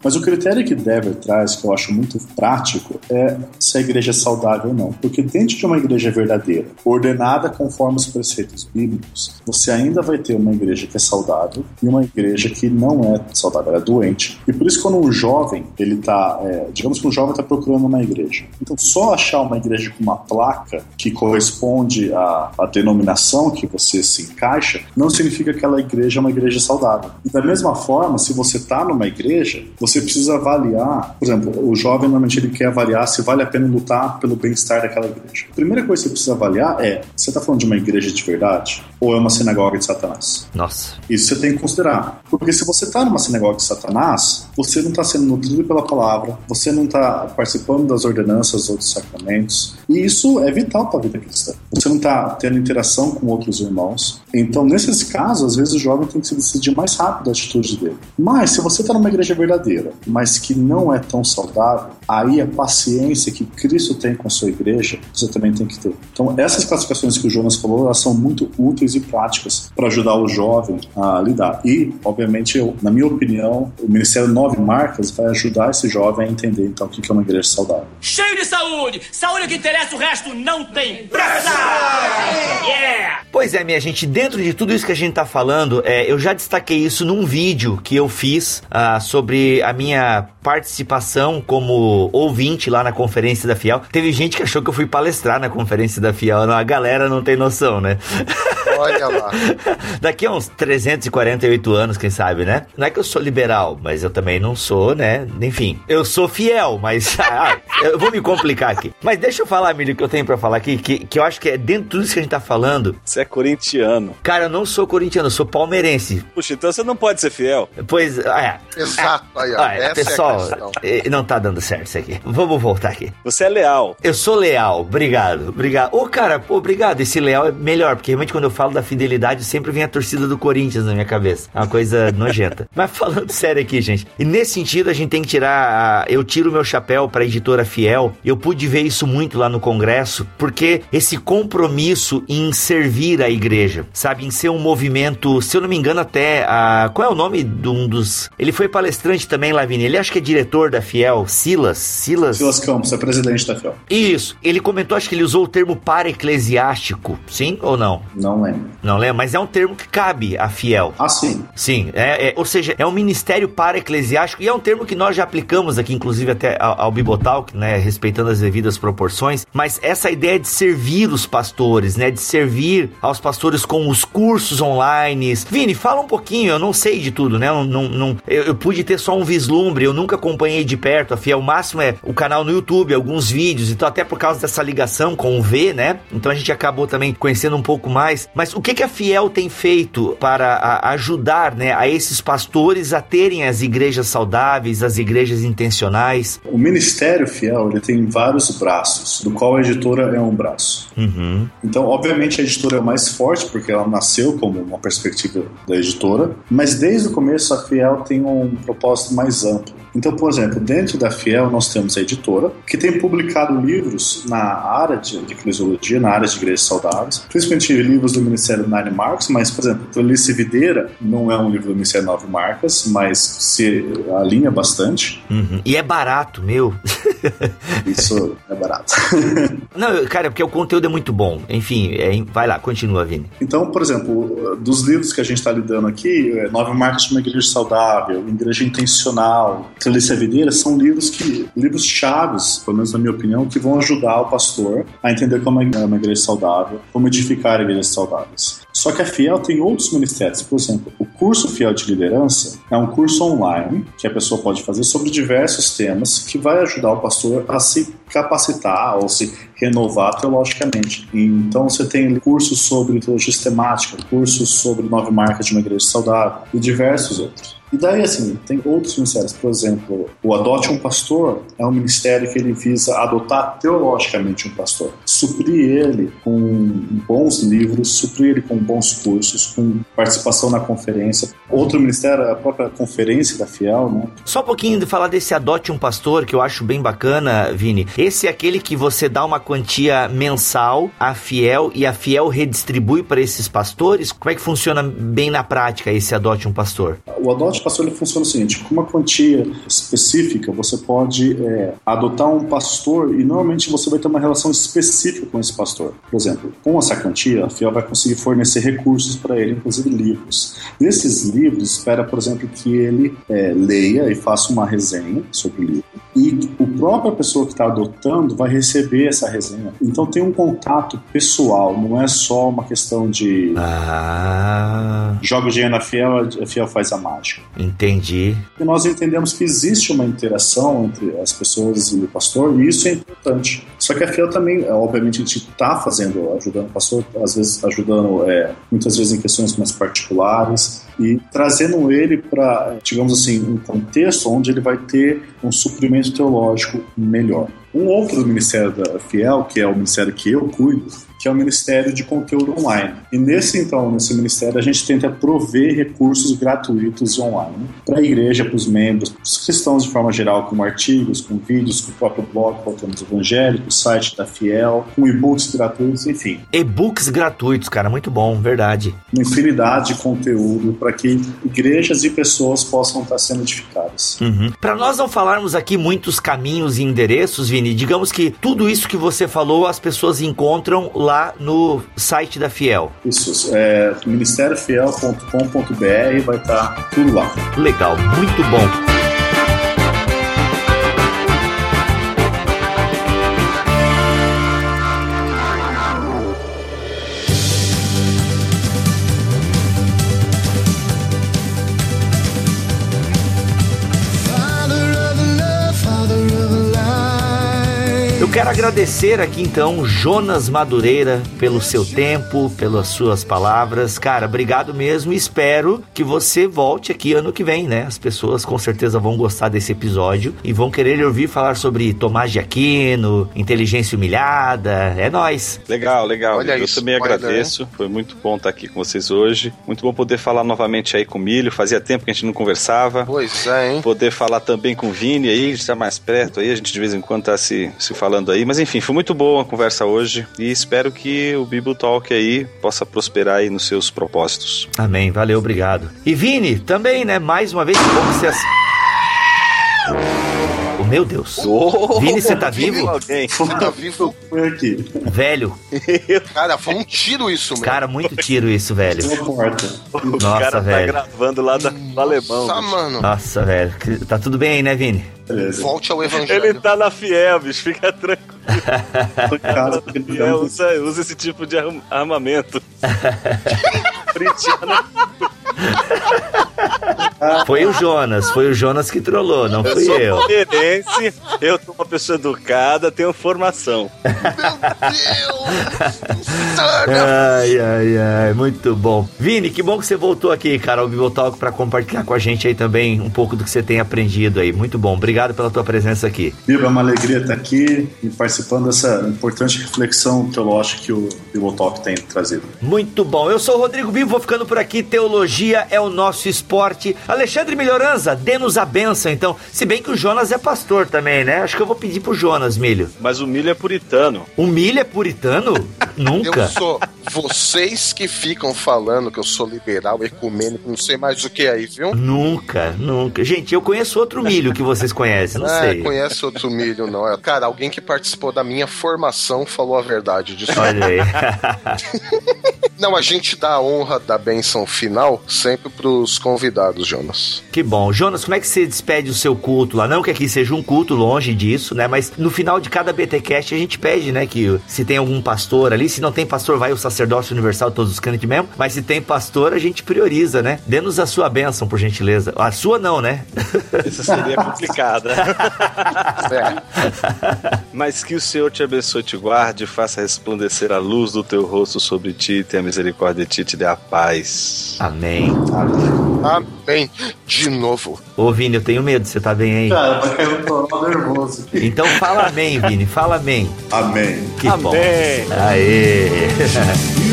Speaker 7: Mas o critério que Dever traz, que eu acho muito prático, é se a igreja é saudável ou não. Porque dentro de uma igreja verdadeira, ordenada conforme os preceitos bíblicos, você ainda vai ter uma igreja que é saudável e uma igreja que não é saudável, é doente. E por isso quando um jovem, ele tá, é, digamos que um jovem está procurando uma igreja. Então só achar uma igreja com uma placa que corresponde à, à denominação que você se encaixa, não significa que aquela igreja é uma igreja saudável. E da mesma forma, se você está numa igreja você precisa avaliar, por exemplo, o jovem normalmente ele quer avaliar se vale a pena lutar pelo bem-estar daquela igreja. A primeira coisa que você precisa avaliar é: você está falando de uma igreja de verdade ou é uma sinagoga de Satanás?
Speaker 3: Nossa.
Speaker 7: Isso você tem que considerar. Porque se você está numa sinagoga de Satanás, você não está sendo nutrido pela palavra, você não está participando das ordenanças ou dos sacramentos. E isso é vital para a vida cristã. Você não está tendo interação com outros irmãos. Então, nesses casos, às vezes o jovem tem que se decidir mais rápido a atitude dele. Mas se você está numa igreja verdadeira, mas que não é tão saudável, aí a paciência que Cristo tem com a sua igreja, você também tem que ter. Então, essas classificações que o Jonas falou, elas são muito úteis e práticas para ajudar o jovem a lidar. E, obviamente, eu, na minha opinião, o Ministério Nove Marcas vai ajudar esse jovem a entender então o que é uma igreja saudável.
Speaker 9: Cheio de saúde! Saúde é o que interessa, o resto não tem pressa! Yeah!
Speaker 3: Pois é, minha gente, dentro de tudo isso que a gente tá falando, é, eu já destaquei isso num vídeo que eu fiz ah, sobre a minha participação como ouvinte lá na conferência da Fiel. Teve gente que achou que eu fui palestrar na conferência da Fiel. Não, a galera não tem noção, né?
Speaker 4: Olha lá.
Speaker 3: Daqui a uns 348 anos, quem sabe, né? Não é que eu sou liberal, mas eu também não sou, né? Enfim, eu sou fiel, mas ah, eu vou me complicar aqui. Mas deixa eu falar, Milho, o que eu tenho pra falar aqui, que, que eu acho que é dentro de tudo isso que a gente tá falando.
Speaker 8: Você é corintiano.
Speaker 3: Cara, eu não sou corintiano, eu sou palmeirense.
Speaker 8: Puxa, então você não pode ser fiel.
Speaker 3: Pois, é.
Speaker 4: Exato, aí, ó.
Speaker 3: Olha,
Speaker 4: Essa
Speaker 3: pessoal,
Speaker 4: é
Speaker 3: não tá dando certo isso aqui. Vamos voltar aqui.
Speaker 8: Você é leal.
Speaker 3: Eu sou leal, obrigado, obrigado. Ô, cara, pô, obrigado. Esse leal é melhor, porque realmente quando eu falo da fidelidade, sempre vem a torcida do Corinthians na minha cabeça. É uma coisa nojenta. Mas falando sério aqui, gente, e nesse sentido a gente tem que tirar. a- Eu tiro o meu chapéu pra editora Fiel. Eu pude ver isso muito lá no Congresso, porque esse compromisso em servir a igreja, sabe, em ser um movimento, se eu não me engano, até. A, qual é o nome de um dos. Ele foi palestrante também, Lavinia. Ele acho que é diretor da Fiel, Silas. Silas.
Speaker 7: Silas Campos é presidente da FIOL.
Speaker 3: Isso. Ele comentou, acho que ele usou o termo para-eclesiástico. Sim ou não?
Speaker 7: Não lembro.
Speaker 3: Não lembro, mas é um termo que cabe a fiel.
Speaker 7: Ah, sim.
Speaker 3: Sim, é, é- ou seja, é um ministério para-eclesiástico e é um termo que nós já aplicamos aqui, inclusive até ao, ao Bibotalk, né, respeitando as devidas proporções, mas essa ideia de servir os pastores, né, de servir aos pastores com os cursos online. Vini, fala um pouquinho, eu não sei de tudo, né, eu, não, não- eu, eu pude ter só um vislumbre, eu nunca acompanhei de perto a Fiel, o máximo é o canal no YouTube, alguns vídeos, então até por causa dessa ligação com o V, né, então a gente acabou também conhecendo um pouco mais, mas o que que a Fiel tem feito para a- ajudar, né, a esses pastores a terem as igrejas saudáveis, as igrejas intencionais?
Speaker 7: O Ministério Fiel ele tem vários braços, do qual a editora é um braço.
Speaker 3: Uhum.
Speaker 7: Então, obviamente, a editora é mais forte, porque ela nasceu como uma perspectiva da editora, mas desde o começo a Fiel tem um propósito mais amplo. Então, por exemplo, dentro da Fiel nós temos a editora, que tem publicado livros na área de, de eclesiologia, na área de igrejas saudáveis, principalmente livros do Ministério Nine Marks, mas, por exemplo, Tolice Videira não é um livro do Ministério Nove Marcas, mas se alinha bastante.
Speaker 3: Uhum. E é barato, meu.
Speaker 7: Isso é barato.
Speaker 3: Não, cara, porque o conteúdo é muito bom. Enfim, é- vai lá, continua, Vini.
Speaker 7: Então, por exemplo, dos livros que a gente está lidando aqui, é, Nove Marcas de uma Igreja Saudável, Igreja Intencional, Trilícia Videira, são livros que livros chaves, pelo menos na minha opinião, que vão ajudar o pastor a entender como é uma igreja saudável, como edificar igrejas saudáveis. Só que a Fiel tem outros ministérios. Por exemplo, o curso Fiel de Liderança é um curso online que a pessoa pode fazer sobre diversos temas que vai ajudar o pastor a se capacitar ou se renovar teologicamente. Então você tem cursos sobre teologia sistemática, cursos sobre nove marcas de uma igreja saudável e diversos outros. E daí, assim, tem outros ministérios. Por exemplo, o Adote um Pastor é um ministério que ele visa adotar teologicamente um pastor. Suprir ele com bons livros, suprir ele com bons cursos, com participação na conferência. Outro ministério é a própria conferência da Fiel, né?
Speaker 3: Só um pouquinho de falar desse Adote um Pastor, que eu acho bem bacana, Vini. Esse é aquele que você dá uma quantia mensal à Fiel e a Fiel redistribui para esses pastores? Como é que funciona bem na prática esse Adote um Pastor?
Speaker 7: O Adote Pastor ele funciona o seguinte: com uma quantia específica, você pode é, adotar um pastor e normalmente você vai ter uma relação específica com esse pastor. Por exemplo, com essa quantia, a FIEL vai conseguir fornecer recursos para ele, inclusive livros. Nesses livros, espera, por exemplo, que ele é, leia e faça uma resenha sobre o livro. E o própria pessoa que está adotando vai receber essa resenha. Então tem um contato pessoal, não é só uma questão de
Speaker 3: Ah.
Speaker 7: joga o dinheiro na Fiel, a Fiel faz a mágica.
Speaker 3: Entendi.
Speaker 7: E nós entendemos que existe uma interação entre as pessoas e o pastor, e isso é importante. Só que a FIEL também, é, obviamente, a gente está fazendo, ajudando o pastor, às vezes ajudando, é, muitas vezes em questões mais particulares, e trazendo ele para, digamos assim, um contexto onde ele vai ter um suprimento teológico melhor. Um outro ministério da Fiel, que é o ministério que eu cuido, que é o Ministério de Conteúdo Online. E nesse, então, nesse ministério, a gente tenta prover recursos gratuitos online para a igreja, para os membros, para os cristãos de forma geral, como artigos, com vídeos, com o próprio blog, Voltamos Evangélicos, site da Fiel, com e-books gratuitos, enfim.
Speaker 3: E-books gratuitos, cara, muito bom, verdade.
Speaker 7: Uma infinidade de conteúdo para que igrejas e pessoas possam estar sendo edificadas.
Speaker 3: Uhum. Para nós não falarmos aqui muitos caminhos e endereços, Vini, digamos que tudo isso que você falou as pessoas encontram lá no site da Fiel.
Speaker 7: Isso, é ministériofiel.com.br vai estar tudo lá.
Speaker 3: Legal, muito bom. Quero agradecer aqui então Jonas Madureira pelo seu tempo, pelas suas palavras. Cara, obrigado mesmo e espero que você volte aqui ano que vem, né? As pessoas com certeza vão gostar desse episódio e vão querer lhe ouvir falar sobre Tomás de Aquino, inteligência humilhada. É nós.
Speaker 8: Legal, legal.
Speaker 4: Olha
Speaker 8: eu
Speaker 4: isso,
Speaker 8: também
Speaker 4: spoiler,
Speaker 8: agradeço. Foi muito bom estar aqui com vocês hoje. Muito bom poder falar novamente aí com o Milho. Fazia tempo que a gente não conversava.
Speaker 4: Pois é, hein?
Speaker 8: Poder falar também com o Vini aí, está mais perto aí, a gente de vez em quando tá se, se falando aí. Mas enfim, foi muito boa a conversa hoje e espero que o Bible Talk aí possa prosperar aí nos seus propósitos.
Speaker 3: Amém, valeu, obrigado. E Vini, também, né? Mais uma vez, que bom que você. Oh, meu Deus. Vini, você tá vivo?
Speaker 8: Alguém.
Speaker 4: Tá vivo.
Speaker 7: Foi aqui,
Speaker 3: Velho,
Speaker 4: Cara, foi um tiro isso, meu.
Speaker 3: cara, muito tiro isso, velho.
Speaker 7: porta.
Speaker 8: O
Speaker 3: Nossa,
Speaker 8: cara tá
Speaker 3: velho.
Speaker 8: gravando lá da, do alemão.
Speaker 4: Nossa, mano.
Speaker 3: Nossa, velho. Tá tudo bem aí, né, Vini?
Speaker 7: Beleza.
Speaker 4: Volte ao evangelho.
Speaker 8: Ele tá na Fiel, bicho, fica tranquilo.
Speaker 7: Porque
Speaker 8: Fiel usa, usa esse tipo de arm- armamento. Fritiana.
Speaker 3: Foi o Jonas, foi o Jonas que trollou, não
Speaker 8: Eu
Speaker 3: fui
Speaker 8: sou
Speaker 3: eu.
Speaker 8: palmeirense, eu sou uma pessoa educada, tenho formação.
Speaker 3: Ai, ai, ai, muito bom. Vini, que bom que você voltou aqui, cara, ao Bibotalk pra compartilhar com a gente aí também um pouco do que você tem aprendido aí. Muito bom, obrigado pela tua presença aqui.
Speaker 7: Bíblia, é uma alegria estar aqui e participando dessa importante reflexão teológica que o Bible Talk tem trazido.
Speaker 3: Muito bom. Eu sou o Rodrigo Bibo, vou ficando por aqui. Teologia é o nosso esporte. Alexandre Melhoranza, dê-nos a benção, então. Se bem que o Jonas é pastor também, né? Acho que eu vou pedir pro Jonas, Milho.
Speaker 8: Mas o milho é puritano.
Speaker 3: O Milho é puritano? Nunca.
Speaker 4: Eu sou. Vocês que ficam falando que eu sou liberal, ecumênico, não sei mais o que aí, viu?
Speaker 3: Nunca, nunca. Gente, eu conheço outro milho que vocês conhecem, não
Speaker 4: Ah,
Speaker 3: sei.
Speaker 4: conhece outro milho, não. É, Cara, alguém que participou da minha formação falou a verdade disso.
Speaker 3: Olha aí.
Speaker 4: Não, a gente dá a honra da benção final sempre pros convidados, Jonas.
Speaker 3: que bom. Jonas, como é que você despede o seu culto lá? Não que aqui seja um culto, longe disso, né? Mas no final de cada BTcast a gente pede, né? Que se tem algum pastor ali, se não tem pastor, vai o sacerdócio universal, todos os crentes mesmo. Mas se tem pastor, a gente prioriza, né? Dê-nos a sua bênção, por gentileza. A sua não, né?
Speaker 8: Isso seria complicado.
Speaker 4: É,
Speaker 8: Mas que o Senhor te abençoe, te guarde, faça resplandecer a luz do teu rosto sobre ti, tenha misericórdia de ti, te dê a paz.
Speaker 3: Amém.
Speaker 4: Amém. De novo.
Speaker 3: Ô, Vini, eu tenho medo, você tá bem aí?
Speaker 7: Cara, um toró nervoso aqui.
Speaker 3: Então fala amém, Vini, fala amém.
Speaker 7: Amém.
Speaker 3: Que bom.
Speaker 8: Amém.
Speaker 3: Aê!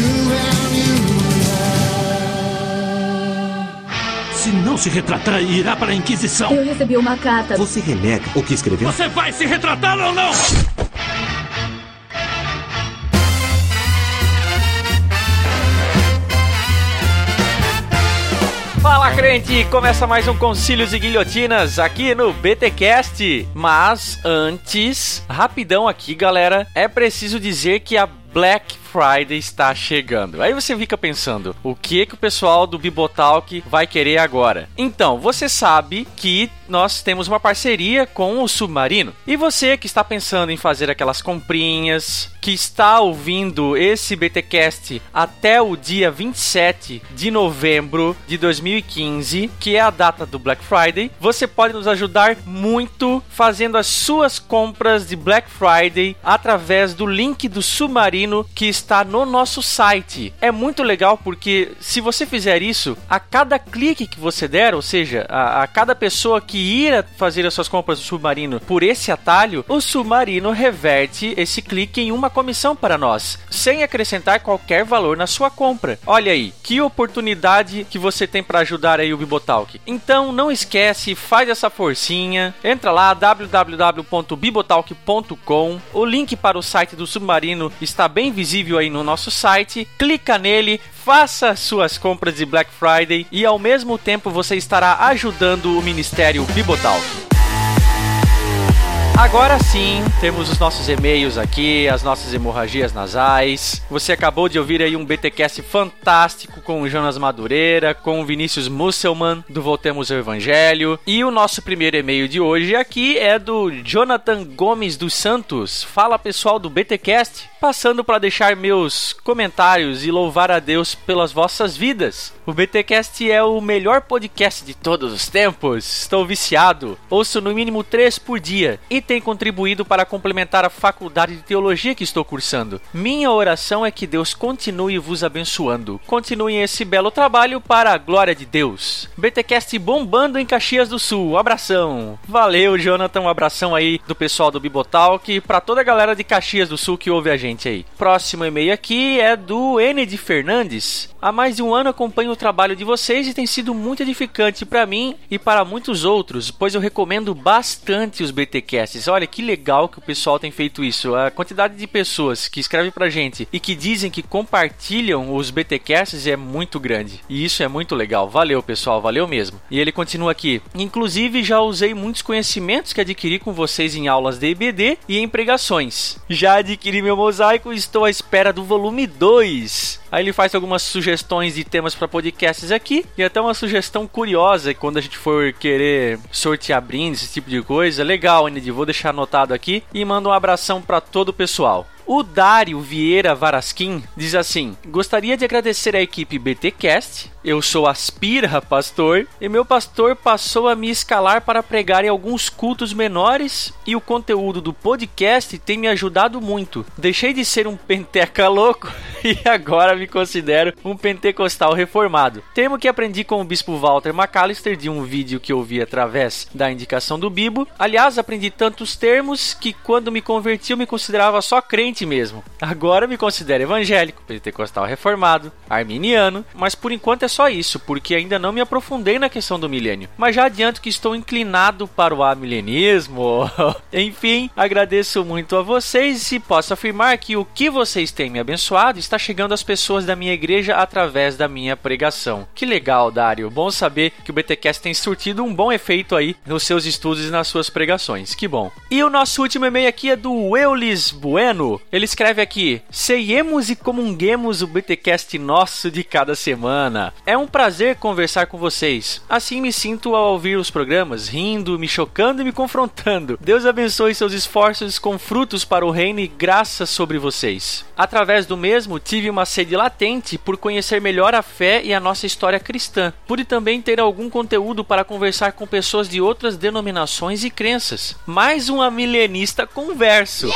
Speaker 9: Se não se retratar, irá para a Inquisição.
Speaker 10: Eu recebi uma carta.
Speaker 11: Você renega o que escreveu?
Speaker 9: Você vai se retratar ou não?
Speaker 12: Fala crente, começa mais um Concílios e Guilhotinas aqui no BTcast. Mas antes, rapidão aqui, galera, é preciso dizer que a Black Friday está chegando. Aí você fica pensando, o que que o pessoal do Bibotalk vai querer agora? Então, você sabe que nós temos uma parceria com o Submarino. E você que está pensando em fazer aquelas comprinhas, que está ouvindo esse BTcast até o dia 27 de novembro de 2015, que é a data do Black Friday, você pode nos ajudar muito fazendo as suas compras de Black Friday através do link do Submarino que está no nosso site. É muito legal porque se você fizer isso, a cada clique que você der, ou seja, a, a cada pessoa que ir fazer as suas compras do Submarino por esse atalho, o Submarino reverte esse clique em uma comissão para nós, sem acrescentar qualquer valor na sua compra. Olha aí, que oportunidade que você tem para ajudar aí o Bibotalk. Então não esquece, faz essa forcinha, entra lá www.bibotalk.com. O link para o site do Submarino está bem visível aí no nosso site. Clica nele, faça suas compras de Black Friday e ao mesmo tempo você estará ajudando o Ministério Bibotalk. Agora sim, temos os nossos e-mails aqui, as nossas hemorragias nasais. Você acabou de ouvir aí um BTcast fantástico com o Jonas Madureira, com o Vinícius Musselman, do Voltemos ao Evangelho. E o nosso primeiro e-mail de hoje aqui é do Jonathan Gomes dos Santos. Fala pessoal do BTcast, passando para deixar meus comentários e louvar a Deus pelas vossas vidas. O BTcast é o melhor podcast de todos os tempos. Estou viciado. Ouço no mínimo três por dia e tem contribuído para complementar a faculdade de teologia que estou cursando. Minha oração é que Deus continue vos abençoando. Continuem esse belo trabalho para a glória de Deus. BTcast bombando em Caxias do Sul. Um abração. Valeu, Jonathan. Um abração aí do pessoal do Bibotalk para toda a galera de Caxias do Sul que ouve a gente aí. Próximo e-mail aqui é do N de Fernandes. Há mais de um ano acompanho o trabalho de vocês e tem sido muito edificante para mim e para muitos outros, pois eu recomendo bastante os BTcasts. Olha que legal que o pessoal tem feito isso. A quantidade de pessoas que escrevem pra gente e que dizem que compartilham os BTcasts é muito grande. E isso é muito legal. Valeu, pessoal, valeu mesmo. E ele continua aqui: "Inclusive já usei muitos conhecimentos que adquiri com vocês em aulas de IBD e em pregações. Já adquiri meu mosaico e estou à espera do volume 2." Aí ele faz algumas sugestões de temas para podcasts aqui e até uma sugestão curiosa quando a gente for querer sortear brindes, esse tipo de coisa. Legal, Andy, vou deixar anotado aqui e manda um abração para todo o pessoal. O Dário Vieira Varasquim diz assim: Gostaria de agradecer à equipe BTcast. Eu sou Aspira Pastor e meu pastor passou a me escalar para pregar em alguns cultos menores e o conteúdo do podcast tem me ajudado muito. Deixei de ser um penteca louco e agora me considero um pentecostal reformado. Termo que aprendi com o bispo Walter McAllister de um vídeo que eu vi através da indicação do Bibo. Aliás, aprendi tantos termos que quando me converti eu me considerava só crente mesmo. Agora me considero evangélico, pentecostal reformado, arminiano, mas por enquanto é só isso, porque ainda não me aprofundei na questão do milênio. Mas já adianto que estou inclinado para o amilenismo. Enfim, agradeço muito a vocês e posso afirmar que o que vocês têm me abençoado está chegando às pessoas da minha igreja através da minha pregação. Que legal, Dário. Bom saber que o BTcast tem surtido um bom efeito aí nos seus estudos e nas suas pregações. Que bom. E o nosso último e-mail aqui é do Eulis Bueno. Ele escreve aqui: Ceiemos e comunguemos o BTcast nosso de cada semana. É um prazer conversar com vocês. Assim me sinto ao ouvir os programas, rindo, me chocando e me confrontando. Deus abençoe seus esforços com frutos para o reino e graças sobre vocês. Através do mesmo, tive uma sede latente por conhecer melhor a fé e a nossa história cristã. Pude também ter algum conteúdo para conversar com pessoas de outras denominações e crenças. Mais um milenista converso.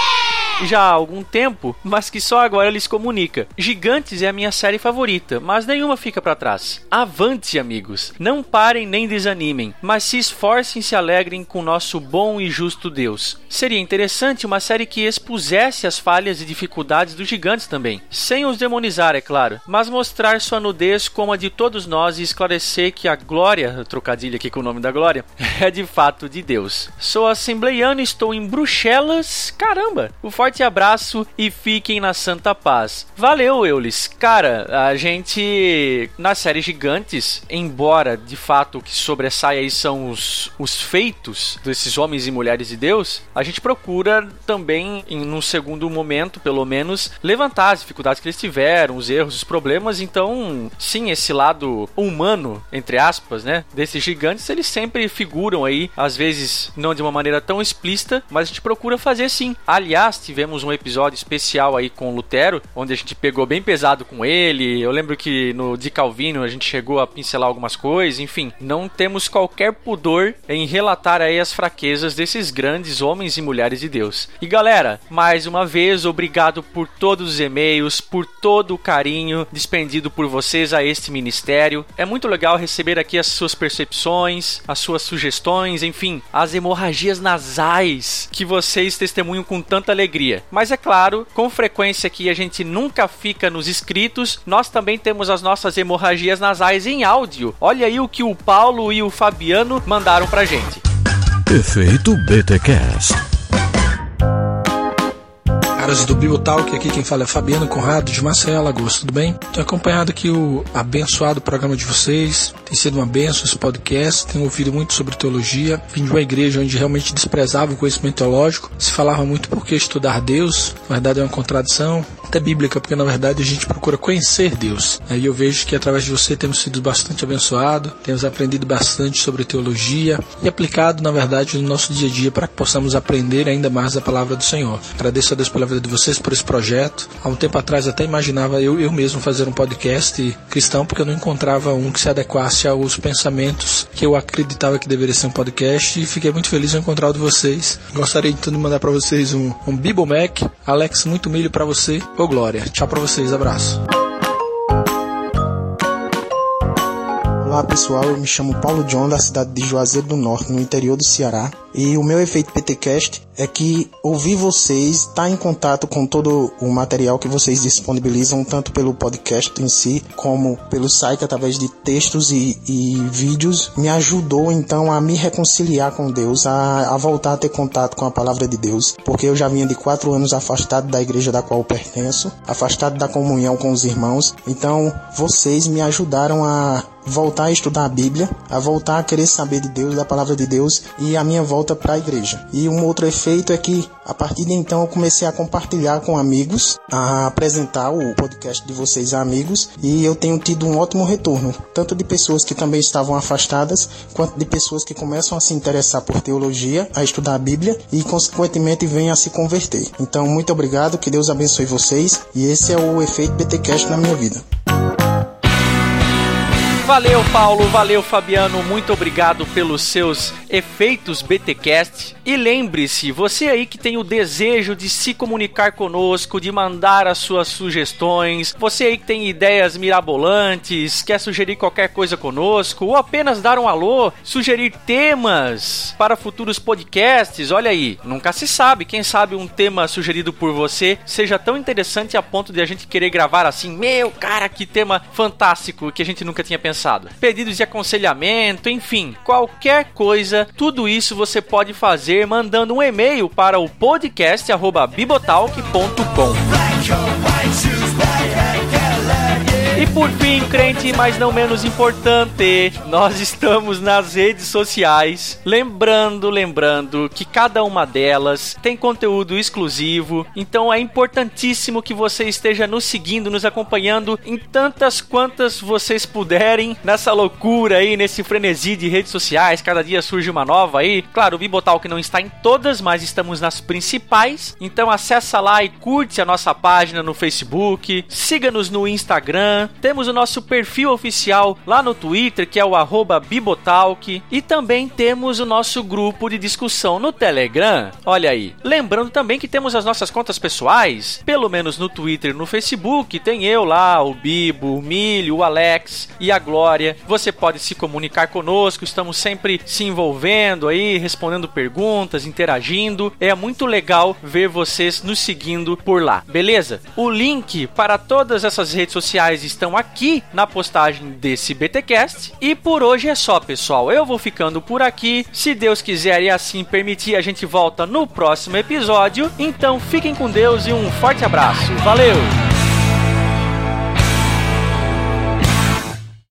Speaker 12: Já há algum tempo, mas que só agora lhes comunica. Gigantes é a minha série favorita, mas nenhuma fica para trás. Avante, amigos! Não parem nem desanimem, mas se esforcem e se alegrem com nosso bom e justo Deus. Seria interessante uma série que expusesse as falhas e dificuldades dos gigantes também, sem os demonizar, é claro, mas mostrar sua nudez como a de todos nós e esclarecer que a glória, trocadilho aqui com o nome da glória, é de fato de Deus. Sou assembleiano e estou em Bruxelas. Caramba! O forte abraço e fiquem na santa paz. Valeu, Eulis. Cara, a gente na série Gigantes, embora de fato o que sobressai aí são os, os feitos desses homens e mulheres de Deus, a gente procura também, em um segundo momento, pelo menos, levantar as dificuldades que eles tiveram, os erros, os problemas. Então, sim, esse lado humano, entre aspas, né, desses gigantes, eles sempre figuram aí, às vezes não de uma maneira tão explícita, mas a gente procura fazer sim. Aliás, tivemos um episódio especial aí com o Lutero, onde a gente pegou bem pesado com ele. Eu lembro que no de Calvino a gente chegou a pincelar algumas coisas, enfim, não temos qualquer pudor em relatar aí as fraquezas desses grandes homens e mulheres de Deus. E galera, mais uma vez, obrigado por todos os e-mails, por todo o carinho despendido por vocês a este ministério. É muito legal receber aqui as suas percepções, as suas sugestões, enfim, as hemorragias nasais que vocês testemunham com tanta alegria. Mas é claro, com frequência aqui a gente nunca fica nos escritos, nós também temos as nossas hemorragias nasais em áudio. Olha aí o que o Paulo e o Fabiano mandaram pra gente.
Speaker 1: Efeito BTCast.
Speaker 10: Caras do Bibotalk, aqui quem fala é Fabiano Conrado de Maceió, Alagoas, tudo bem? Tenho acompanhado aqui o abençoado programa de vocês, tem sido uma benção esse podcast, tenho ouvido muito sobre teologia, vim de uma igreja onde realmente desprezava o conhecimento teológico, se falava muito por que estudar Deus, na verdade é uma contradição, até bíblica, porque na verdade a gente procura conhecer Deus. Aí eu vejo que através de você temos sido bastante abençoado, temos aprendido bastante sobre teologia e aplicado, na verdade, no nosso dia a dia para que possamos aprender ainda mais a palavra do Senhor. Agradeço a Deus pela vida de vocês, por esse projeto. Há um tempo atrás até imaginava eu, eu mesmo fazer um podcast cristão, porque eu não encontrava um que se adequasse aos pensamentos que eu acreditava que deveria ser um podcast e fiquei muito feliz em encontrar o de vocês. Gostaria então de mandar para vocês um, um Bible Mac. Alex, muito milho para você. Ô Glória. Tchau pra vocês, abraço.
Speaker 11: Olá pessoal, eu me chamo Paulo John da cidade de Juazeiro do Norte, no interior do Ceará. E o meu efeito PTcast é que ouvir vocês, estar tá em contato com todo o material que vocês disponibilizam, tanto pelo podcast em si, como pelo site através de textos e, e vídeos, me ajudou então a me reconciliar com Deus, a, a, voltar a ter contato com a palavra de Deus, porque eu já vinha de quatro anos afastado da igreja da qual pertenço, afastado da comunhão com os irmãos. Então vocês me ajudaram a voltar a estudar a Bíblia, a voltar a querer saber de Deus, da palavra de Deus e a minha volta para a igreja. E um outro efeito é que a partir de então eu comecei a compartilhar com amigos, a apresentar o podcast de vocês a amigos e eu tenho tido um ótimo retorno, tanto de pessoas que também estavam afastadas, quanto de pessoas que começam a se interessar por teologia, a estudar a Bíblia e consequentemente vêm a se converter. Então, muito obrigado, que Deus abençoe vocês e esse é o efeito BTcast na minha vida.
Speaker 12: Valeu, Paulo. Valeu, Fabiano. Muito obrigado pelos seus efeitos BTcast. E lembre-se, você aí que tem o desejo de se comunicar conosco, de mandar as suas sugestões, você aí que tem ideias mirabolantes, quer sugerir qualquer coisa conosco, ou apenas dar um alô, sugerir temas para futuros podcasts, olha aí, nunca se sabe. Quem sabe um tema sugerido por você seja tão interessante a ponto de a gente querer gravar assim, meu cara, que tema fantástico que a gente nunca tinha pensado Pedidos de aconselhamento, enfim, qualquer coisa, tudo isso você pode fazer mandando um e-mail para o podcast@bibotalk.com. E por fim, crente, mas não menos importante, nós estamos nas redes sociais. Lembrando, lembrando que cada uma delas tem conteúdo exclusivo, então é importantíssimo que você esteja nos seguindo, nos acompanhando em tantas quantas vocês puderem nessa loucura aí, nesse frenesi de redes sociais. Cada dia surge uma nova aí. Claro, o Bibotal que não está em todas, mas estamos nas principais. Então acessa lá e curte a nossa página no Facebook, siga-nos no Instagram, temos o nosso perfil oficial lá no Twitter, que é o Bibotalk, e também temos o nosso grupo de discussão no Telegram. Olha aí. Lembrando também que temos as nossas contas pessoais, pelo menos no Twitter e no Facebook, tem eu lá, o Bibo, o Milho, o Alex e a Glória. Você pode se comunicar conosco, estamos sempre se envolvendo aí, respondendo perguntas, interagindo. É muito legal ver vocês nos seguindo por lá, beleza? O link para todas essas redes sociais estão aqui na postagem desse BTcast. E por hoje é só, pessoal. Eu vou ficando por aqui. Se Deus quiser e assim permitir, a gente volta no próximo episódio. Então fiquem com Deus e um forte abraço. Valeu!